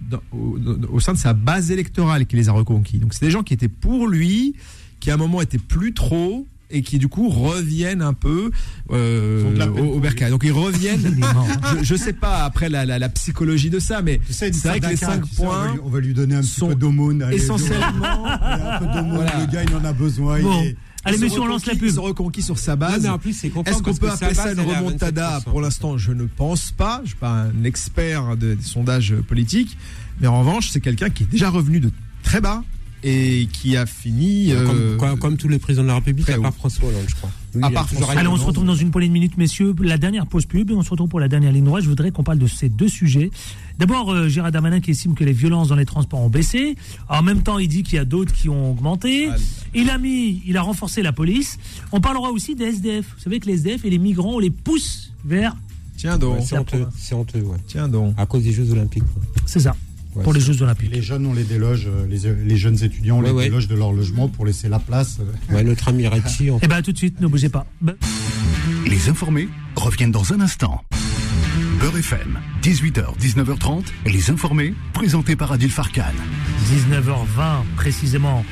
au sein de sa base électorale qui les a reconquis. Donc c'est des gens qui étaient pour lui, qui à un moment étaient plus trop et qui du coup reviennent un peu euh, au, au bercail. Donc ils reviennent. [LAUGHS] Je, je sais pas après la, la, la psychologie de ça, mais Tu sais, c'est vrai que les cinq on, va points lui, on va lui donner un petit peu d'aumône. essentiellement. [LAUGHS] un peu d'aumône, Voilà. le gars, il en a besoin. Bon. il est- Allez, messieurs, on lance la reconquis- pub. Ils sont reconquis sur sa Non, base. mais en plus, c'est Est-ce qu'on peut appeler ça une remontada 27%. Pour l'instant, je ne pense pas. Je ne suis pas un expert de- des sondages politiques. Mais en revanche, c'est quelqu'un qui est déjà revenu de très bas et qui a fini. Comme, euh, comme- comme tous les présidents de la République, à part François Hollande, je crois. Lui, À il a part toujours François Allez, on se retrouve dans une poignée de minutes, messieurs. La dernière pause pub et on se retrouve pour la dernière ligne droite. Je voudrais qu'on parle de ces deux sujets. D'abord, euh, Gérard Darmanin qui estime que les violences dans les transports ont baissé. En même temps, il dit qu'il y a d'autres qui ont augmenté. Il a mis, il a renforcé la police. On parlera aussi des SDF. Vous savez que les SDF et les migrants, on les pousse vers. Tiens donc. Ouais, c'est honteux, c'est honteux, ouais. Tiens donc. À cause des Jeux Olympiques. C'est ça. Ouais, pour les Jeux Olympiques. Les jeunes, on les déloge, euh, les, les jeunes étudiants, on Ouais, les ouais. déloge de leur logement pour laisser la place. euh. [LAUGHS] Ouais, notre ami en [LAUGHS] Eh ben, à tout de suite, ne bougez pas. Les informés reviennent dans un instant. Beurre FM, 18h, 19h30, les informés, présentés par Adil Farkan. 19h20 précisément.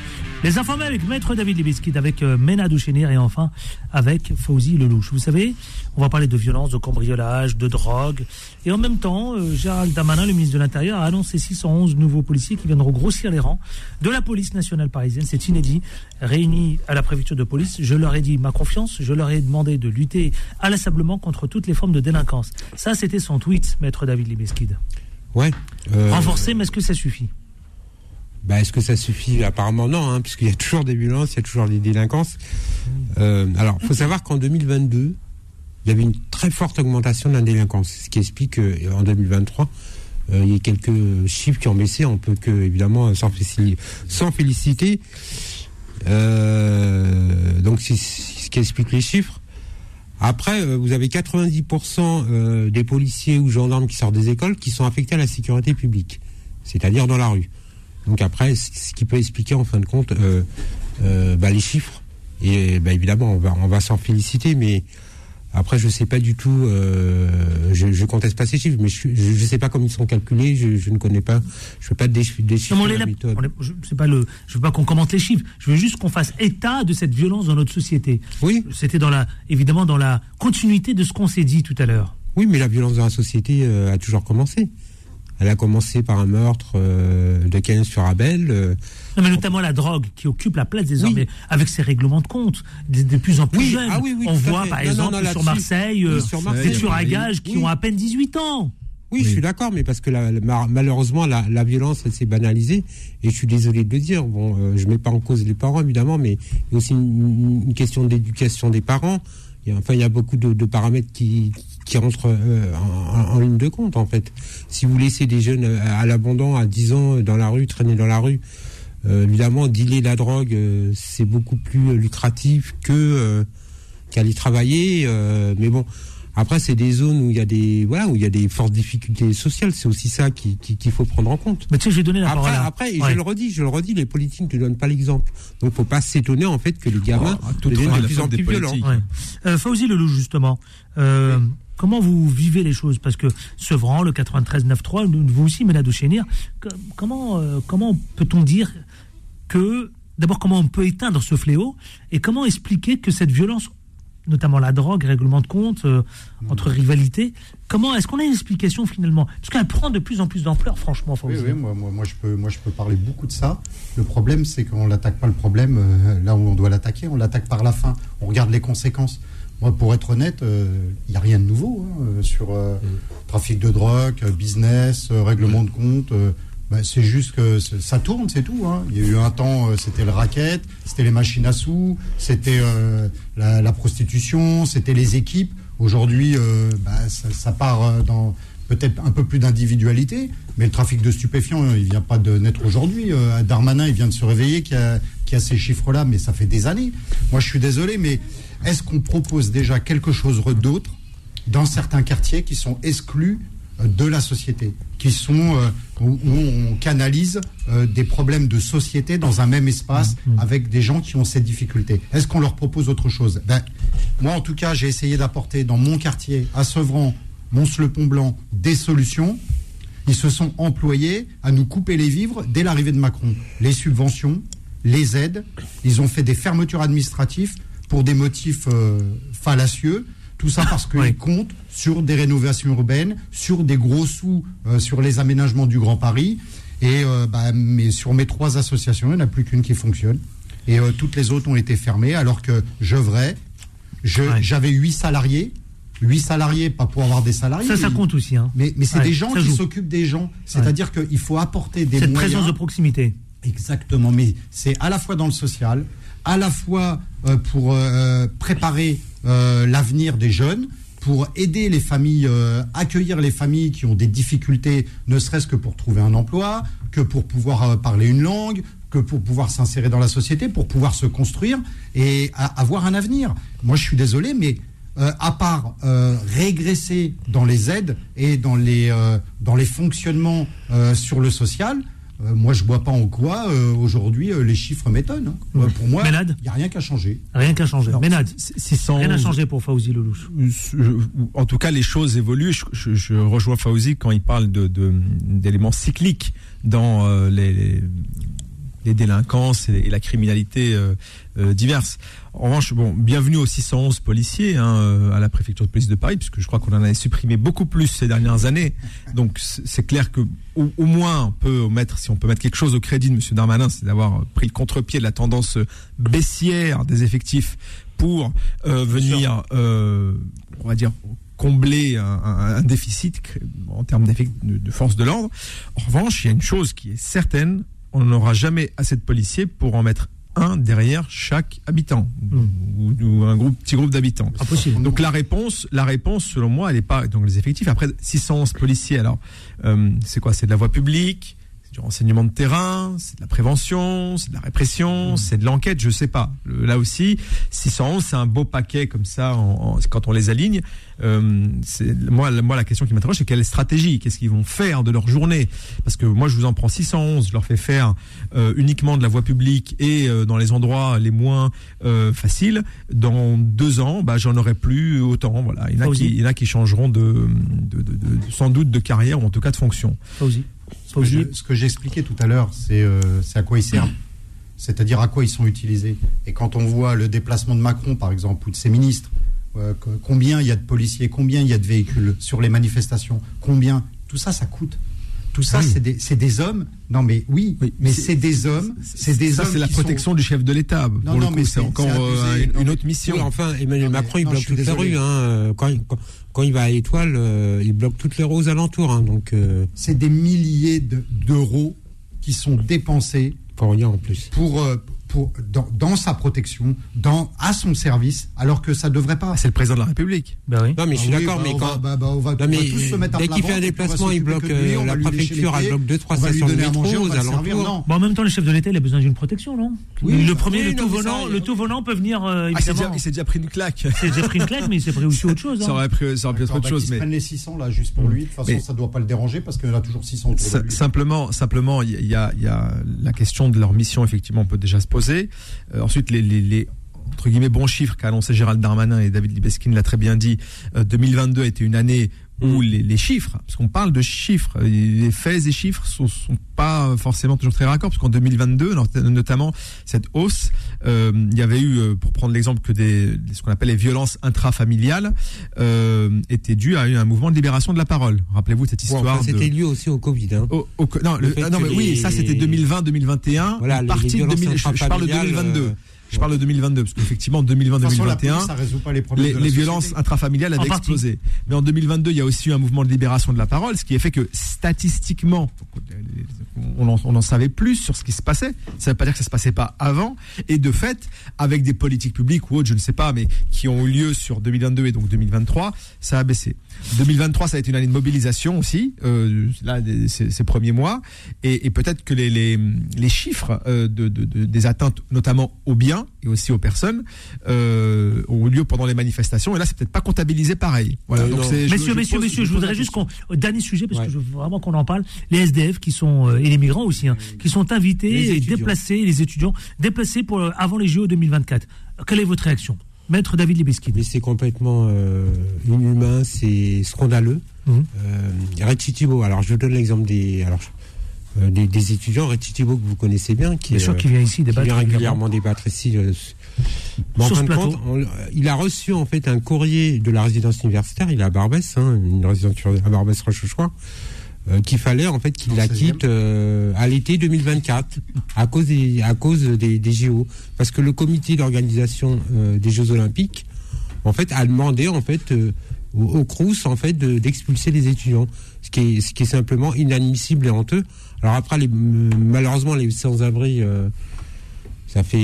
Les informés avec Maître David Libiskid, avec euh, Mena Douchenir et enfin avec Fauzi Lelouch. Vous savez, on va parler de violence, de cambriolage, de drogue. Et en même temps, euh, Gérald Damanin, le ministre de l'Intérieur, a annoncé 611 nouveaux policiers qui viendront grossir les rangs de la police nationale parisienne. C'est inédit. Réunis à la préfecture de police, je leur ai dit ma confiance, je leur ai demandé de lutter inlassablement contre toutes les formes de délinquance. Ça, c'était son tweet, Maître David Libiskid. Ouais. Euh, Renforcé, mais est-ce que ça suffit? Bah, est-ce que ça suffit? Apparemment non, hein, puisqu'il y a toujours des violences, il y a toujours des délinquances. Euh, alors, faut savoir qu'en 2022, il y avait une très forte augmentation de la délinquance, ce qui explique qu'en 2023, euh, il y a quelques chiffres qui ont baissé. On peut que évidemment s'en féliciter. S'en féliciter. Euh, donc, c'est ce qui explique les chiffres. Après, euh, vous avez 90% euh, des policiers ou gendarmes qui sortent des écoles qui sont affectés à la sécurité publique, c'est-à-dire dans la rue. Donc après, ce qui peut expliquer en fin de compte euh, euh, bah, les chiffres. Et bah, évidemment, on va, on va s'en féliciter, mais après, je sais pas du tout, euh, je, je conteste pas ces chiffres, mais je, je sais pas comment ils sont calculés, je, je ne connais pas, je fais pas des, des chiffres. Non, mais on de est la méthode. on est- je je veux pas qu'on commente les chiffres. Je veux juste qu'on fasse état de cette violence dans notre société. Oui. C'était dans la, évidemment, dans la continuité de ce qu'on s'est dit tout à l'heure. Oui, mais la violence dans la société euh, a toujours commencé. Elle a commencé par un meurtre euh, de Cain sur Abel. euh, Non, mais notamment la drogue qui occupe la place désormais avec ses règlements de compte de, de plus en plus Oui, jeunes. ah oui, oui, on voit par Non, exemple non, sur. Marseille, Oui, euh, sur des Marseille, tueurs à oui. gages qui Oui. ont à peine 18 ans. Oui, je suis d'accord, mais parce que la- la- ma- malheureusement, la, la violence, elle s'est banalisée. Et je suis désolé de le dire. Bon, euh, je mets pas en cause les parents, évidemment, mais il y a aussi une, une question d'éducation des parents. Il y a, enfin, il y a beaucoup de, de paramètres qui, qui rentrent euh, en, ligne de compte, en fait. Si vous laissez des jeunes euh, à l'abandon à 10 ans dans la rue, traîner dans la rue, euh, évidemment, dealer la drogue, euh, c'est beaucoup plus euh, lucratif que euh, qu'aller travailler. euh, mais bon, après, c'est des zones où il y a des voilà où il y a des fortes difficultés sociales. C'est aussi ça qui- qui- qu'il faut prendre en compte. Mais tu sais, je vais donner la Après, parole à- après, Ouais. je le redis, je le redis, les politiques ne donnent pas l'exemple. Donc, faut pas s'étonner en fait que les gamins Oh, deviennent de la plus en plus violents. Ouais. Euh, Fauzi Lelouch, justement, euh, comment vous vivez les choses? Parce que Sevran, le 93-9-3, nous- vous aussi, Ménado Chénir, comment, euh, comment peut-on dire que, d'abord, comment on peut éteindre ce fléau et comment expliquer que cette violence, notamment la drogue, règlement de compte, euh, entre rivalités, comment est-ce qu'on a une explication finalement? Parce qu'elle prend de plus en plus d'ampleur, franchement, Oui, oui, moi, moi, moi, je peux, moi, je peux parler beaucoup de ça. Le problème, c'est qu'on l'attaque pas le problème euh, là où on doit l'attaquer, on l'attaque par la fin. On regarde les conséquences. Moi, pour être honnête, il n'y a rien de nouveau hein, euh, sur euh, trafic de drogue, euh, business, euh, règlement de compte. euh, bah, c'est juste que ça tourne, c'est tout. hein. Il y a eu un temps, euh, c'était le racket, c'était les machines à sous, c'était euh, la, la prostitution, c'était les équipes. Aujourd'hui, euh, bah, ça, ça part euh, dans peut-être un peu plus d'individualité, mais le trafic de stupéfiants, euh, il vient pas de naître aujourd'hui. Euh, Darmanin, il vient de se réveiller a, y a ces chiffres-là, mais ça fait des années. Moi, je suis désolé, mais est-ce qu'on propose déjà quelque chose d'autre dans certains quartiers qui sont exclus euh, de la société, qui sont euh, où, où on canalise euh, des problèmes de société dans un même espace avec des gens qui ont ces difficultés? Est-ce qu'on leur propose autre chose? Ben, Moi, en tout cas, j'ai essayé d'apporter dans mon quartier, à Sevran, Mons-le-Pont-Blanc, des solutions. Ils se sont employés à nous couper les vivres dès l'arrivée de Macron. Les subventions, les aides, ils ont fait des fermetures administratives pour des motifs euh, fallacieux. Tout ça parce qu'ils comptent sur des rénovations urbaines, sur des gros sous euh, sur les aménagements du Grand Paris. Et euh, bah, mais sur mes trois associations, il n'y en a plus qu'une qui fonctionne. Et toutes les autres ont été fermées, alors que je j'avais huit salariés. Huit salariés, pas pour avoir des salariés. Ça, ça mais- compte aussi. Hein. Mais, mais c'est Ouais, des gens qui joue. s'occupent des gens. C'est-à-dire qu'il faut apporter des Cette moyens. présence de proximité. Exactement, mais c'est à la fois dans le social, à la fois euh, pour euh, préparer euh, l'avenir des jeunes, pour aider les familles, accueillir les familles qui ont des difficultés, ne serait-ce que pour trouver un emploi, que pour pouvoir parler une langue, que pour pouvoir s'insérer dans la société, pour pouvoir se construire et avoir un avenir. Moi, je suis désolé, mais à part régresser dans les aides et dans les, dans les fonctionnements sur le social, euh, moi, je vois pas en quoi euh, aujourd'hui euh, les chiffres m'étonnent. hein. Pour moi, il n'y a rien qu'à changer. Rien qu'à changer. Alors, Ménade. 611. Rien n'a changé pour Fauzi Lelouch. En tout cas, les choses évoluent. Je, je- je rejoins Fauzi quand il parle de- de- d'éléments cycliques dans euh, les, les, les délinquances et, la criminalité euh, euh, diverses. En revanche, bon, bienvenue aux 611 policiers hein, euh, à la préfecture de police de Paris, puisque je crois qu'on en a supprimé beaucoup plus ces dernières années. Donc c'est clair que au, au moins on peut mettre, si on peut mettre quelque chose au crédit de Monsieur Darmanin, c'est d'avoir pris le contre-pied de la tendance baissière des effectifs pour euh, venir, euh, on va dire, combler un, un- un déficit en termes de force de l'ordre. En revanche, il y a une chose qui est certaine, on n'aura jamais assez de policiers pour en mettre un derrière chaque habitant ou, ou un groupe, petit groupe d'habitants. Donc la réponse, la réponse, selon moi, elle n'est pas donc les effectifs. Après 611 policiers, alors euh, c'est quoi? C'est de la voie publique, du renseignement de terrain, c'est de la prévention, c'est de la répression, c'est de l'enquête, je sais pas. Le- là aussi, 611, c'est un beau paquet comme ça en- en- quand on les aligne. Euh, moi, la- moi, la question qui m'interroge, c'est quelle stratégie? Qu'est-ce qu'ils vont faire de leur journée? Parce que moi, je vous en prends 611, je leur fais faire euh, uniquement de la voie publique et euh, dans les endroits les moins euh, faciles. Dans deux ans, bah, j'en aurai plus autant. Voilà, il y en a, qui, il y en a qui changeront de, de- de- de- sans doute de carrière ou en tout cas de fonction. Fauzi. Ce que je- Ce que j'expliquais tout à l'heure, c'est euh, c'est à quoi ils servent. C'est-à-dire à quoi ils sont utilisés. Et quand on voit le déplacement de Macron, par exemple, ou de ses ministres, euh, combien il y a de policiers, combien il y a de véhicules sur les manifestations, combien, tout ça, ça coûte. Tout ça, Oui. c'est des, hommes. Non, mais oui, mais c'est des hommes. C'est des hommes. c'est la protection sont- du chef de l'État. Non, non, coup, mais c'est encore euh, une, Non, une mais- autre mission. Oui, enfin, Emmanuel Non, mais- Macron, il bloque toute la rue. Hein. Quand, quand, quand il va à l'étoile, euh, il bloque toutes les rues aux alentours. Hein, donc, euh, C'est des milliers de- d'euros qui sont dépensés pour rien en plus. pour, euh, pour dans, dans sa protection, dans à son service, alors que ça devrait pas. C'est le président de la République. Ben oui. Non, mais je suis Ah oui, d'accord, bah, mais on quand. va- bah, bah, on va- Non, on va mais tous se mettre à dès qu'il fait un on déplacement, il bloque lui, euh, on la préfecture, elle bloque deux, trois on va lui stations de donner à métro manger, on aux alentours. Bon, en même temps, le chef de l'État, il a besoin d'une protection, non? Oui, Le premier, oui, le non, tout mais volant, ça, le tout volant peut venir euh, Ah, il s'est déjà, pris une claque. Il s'est déjà pris une claque, mais il s'est pris aussi autre chose. Ça hein. aurait, pris, ça aurait pu être autre chose. Mais prenne les 600 là, juste pour lui. De toute façon, Mais- ça doit pas le déranger parce qu'il y en a toujours 600 autour de Sim- lui. Simplement, simplement, il y a la question de leur mission, effectivement, on peut déjà se poser. Euh, ensuite, les, bons chiffres qu'a annoncé Gérald Darmanin et David Libeskin l'a très bien dit. euh, 2022 a été une année où les, les chiffres, parce qu'on parle de chiffres, les faits et chiffres sont, sont pas forcément toujours très raccords, parce qu'en 2022, not- notamment cette hausse, euh, il y avait eu, euh, pour prendre l'exemple que des, ce qu'on appelle les violences intrafamiliales, euh, étaient dues à un mouvement de libération de la parole. Rappelez-vous cette histoire. enfin, de- C'était lié aussi au Covid. Hein. au- au- non, Le le- fait non, mais oui, ça c'était 2020-2021. Voilà, les- partie les de violences 2000, je, je parle de intrafamiliales, 2022. euh, je parle de 2022 parce qu'effectivement la 2020-2021, police, ça résout pas les problèmes les, violences intrafamiliales En avaient partie. explosé. Mais en 2022, il y a aussi eu un mouvement de libération de la parole, ce qui a fait que statistiquement, on en, on en savait plus sur ce qui se passait. Ça ne veut pas dire que ça se passait pas avant. Et de fait, avec des politiques publiques ou autres, je ne sais pas, mais qui ont eu lieu sur 2022 et donc 2023, ça a baissé. 2023, ça a été une année de mobilisation aussi, euh, là, des- ces, ces premiers mois. Et, et peut-être que les, les, les chiffres euh, de, de- de- des atteintes, notamment aux biens et aussi aux personnes, euh, ont eu lieu pendant les manifestations. Et là, c'est peut-être pas comptabilisé pareil. Voilà. Donc je- Messieurs, je messieurs, pose- messieurs, je voudrais juste qu'on. Dernier sujet, parce Ouais. que je veux vraiment qu'on en parle. Les SDF qui sont. et les migrants aussi, hein, qui sont Les invités et déplacés, les étudiants, déplacés pour, avant les JO 2024. Quelle est votre réaction? Maître David Libeskid. Mais c'est complètement euh, inhumain, c'est scandaleux. Mhm. Euh, alors je donne l'exemple des, alors, euh, des, des étudiants, Rechitibo que vous connaissez bien, qui, Bien sûr, qui vient ici débattre vient régulièrement débattre ici. mais en fin de compte, on- il a reçu en fait un courrier de la résidence universitaire, il est à Barbès, hein, une résidence à Barbès Rochechouart, euh, qu'il fallait en fait qu'il la le 16e. quitte euh, à l'été 2024 à cause des à cause des, des JO parce que le comité d'organisation euh, des Jeux Olympiques en fait a demandé en fait au, au Crous en fait de- d'expulser les étudiants. Ce qui est ce qui est simplement inadmissible et honteux. Alors après les, malheureusement les sans-abri ça fait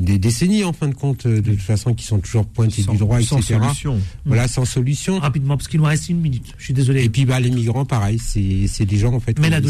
des décennies en fin de compte euh, de toute façon qui sont toujours pointés Sans- du droit sans etc solution. voilà sans solution Rapidement, parce qu'il nous reste une minute. Je suis désolé. et puis bah les migrants pareil c'est c'est des gens en fait Mais la.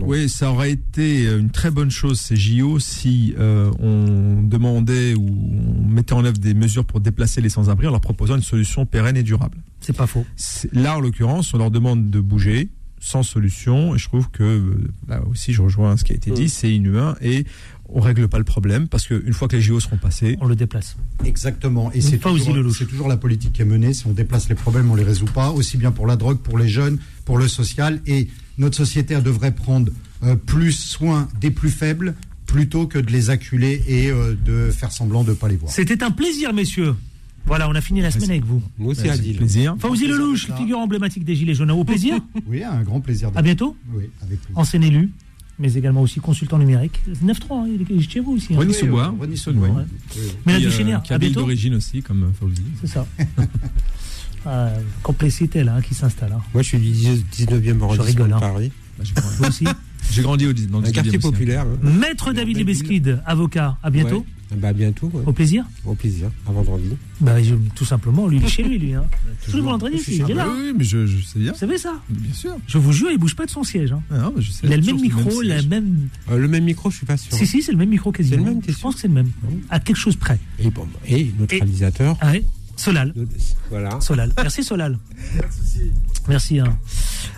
Oui, ça aurait été une très bonne chose ces JO si euh, on demandait ou on mettait en œuvre des mesures pour déplacer les sans-abri en leur proposant une solution pérenne et durable. C'est pas faux. Là, en l'occurrence, on leur demande de bouger sans solution et je trouve que euh, là aussi je rejoins ce qui a été dit, c'est inhumain et on règle pas le problème parce qu'une fois que les JO seront passés, On le déplace. Exactement. Et c'est toujours, Lelouch. c'est toujours la politique qui est menée. Si on déplace les problèmes, on les résout pas. Aussi bien pour la drogue, pour les jeunes, pour le social. Et notre société elle devrait prendre euh, plus soin des plus faibles plutôt que de les acculer et euh, de faire semblant de pas les voir. C'était un plaisir, messieurs. Voilà, on a fini la semaine avec vous. Moi aussi, Adil. plaisir. Fauzi Lelouch, figure emblématique des Gilets jaunes. Au plaisir. [LAUGHS] Oui, un grand plaisir. À bientôt. Oui, avec plaisir. Enseigne élu, mais également aussi consultant numérique. 9-3, hein, il est chez vous aussi. hein. René Soubois, euh, René. Soubois. Mais la euh, d'origine aussi, comme euh, Fauzi. C'est ça. [LAUGHS] Ah, complicité là, hein, qui s'installe. hein. Moi, je suis du 19e arrondissement rigole, de hein. Paris. Bah, j'ai grandi- Vous aussi. J'ai grandi au, dans le Un quartier 19e aussi, populaire. hein. Maître David Libeskid, avocat. À bientôt. Ouais. Ah Bah, bientôt. ouais. Au plaisir. Au plaisir. À vendredi. Bah, je- tout simplement, lui, il est chez lui, lui. Hein. Tous les vendredis, Je il est là. pas. Oui, oui, mais je, je sais bien. Vous savez ça Bien sûr. Je vous jure, il bouge pas de son siège. hein. Ah, non, mais je sais. Il a le même micro, le même. Euh, le même micro, je suis pas sûr. Si, si, c'est le même micro quasiment. C'est le même, t'es Je pense que c'est le même. À quelque chose près. Et, bon, et notre réalisateur. Ah ouais. Solal. Voilà. Solal. Merci Solal. [LAUGHS] Merci. hein.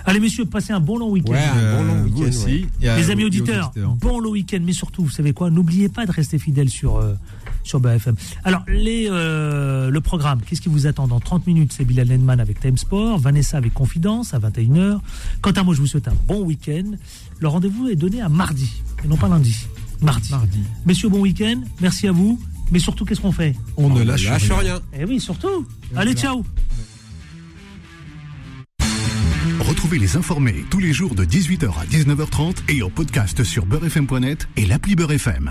Allez messieurs, passez un bon long week-end. Ouais, un bon long Euh, week-end. aussi. ouais. Les amis auditeurs, auditeurs. bon long week-end, mais surtout, vous savez quoi? N'oubliez pas de rester fidèles sur, euh, sur BFM. Alors, les, euh, le programme, qu'est-ce qui vous attend Dans 30 minutes, c'est Bilal Nenman avec Time Sport, Vanessa avec Confidence à 21h. Quant à moi, je vous souhaite un bon week-end. Le rendez-vous est donné à mardi, et non pas lundi. Mardi. Mardi. Messieurs, bon week-end. Merci à vous. Mais surtout, qu'est-ce qu'on fait On ne On lâche, rien. rien. Eh oui, surtout. Allez, ciao Retrouvez les informés tous les jours de 18h à 19h30 et en podcast sur beurrefm.net et l'appli Beurrefm.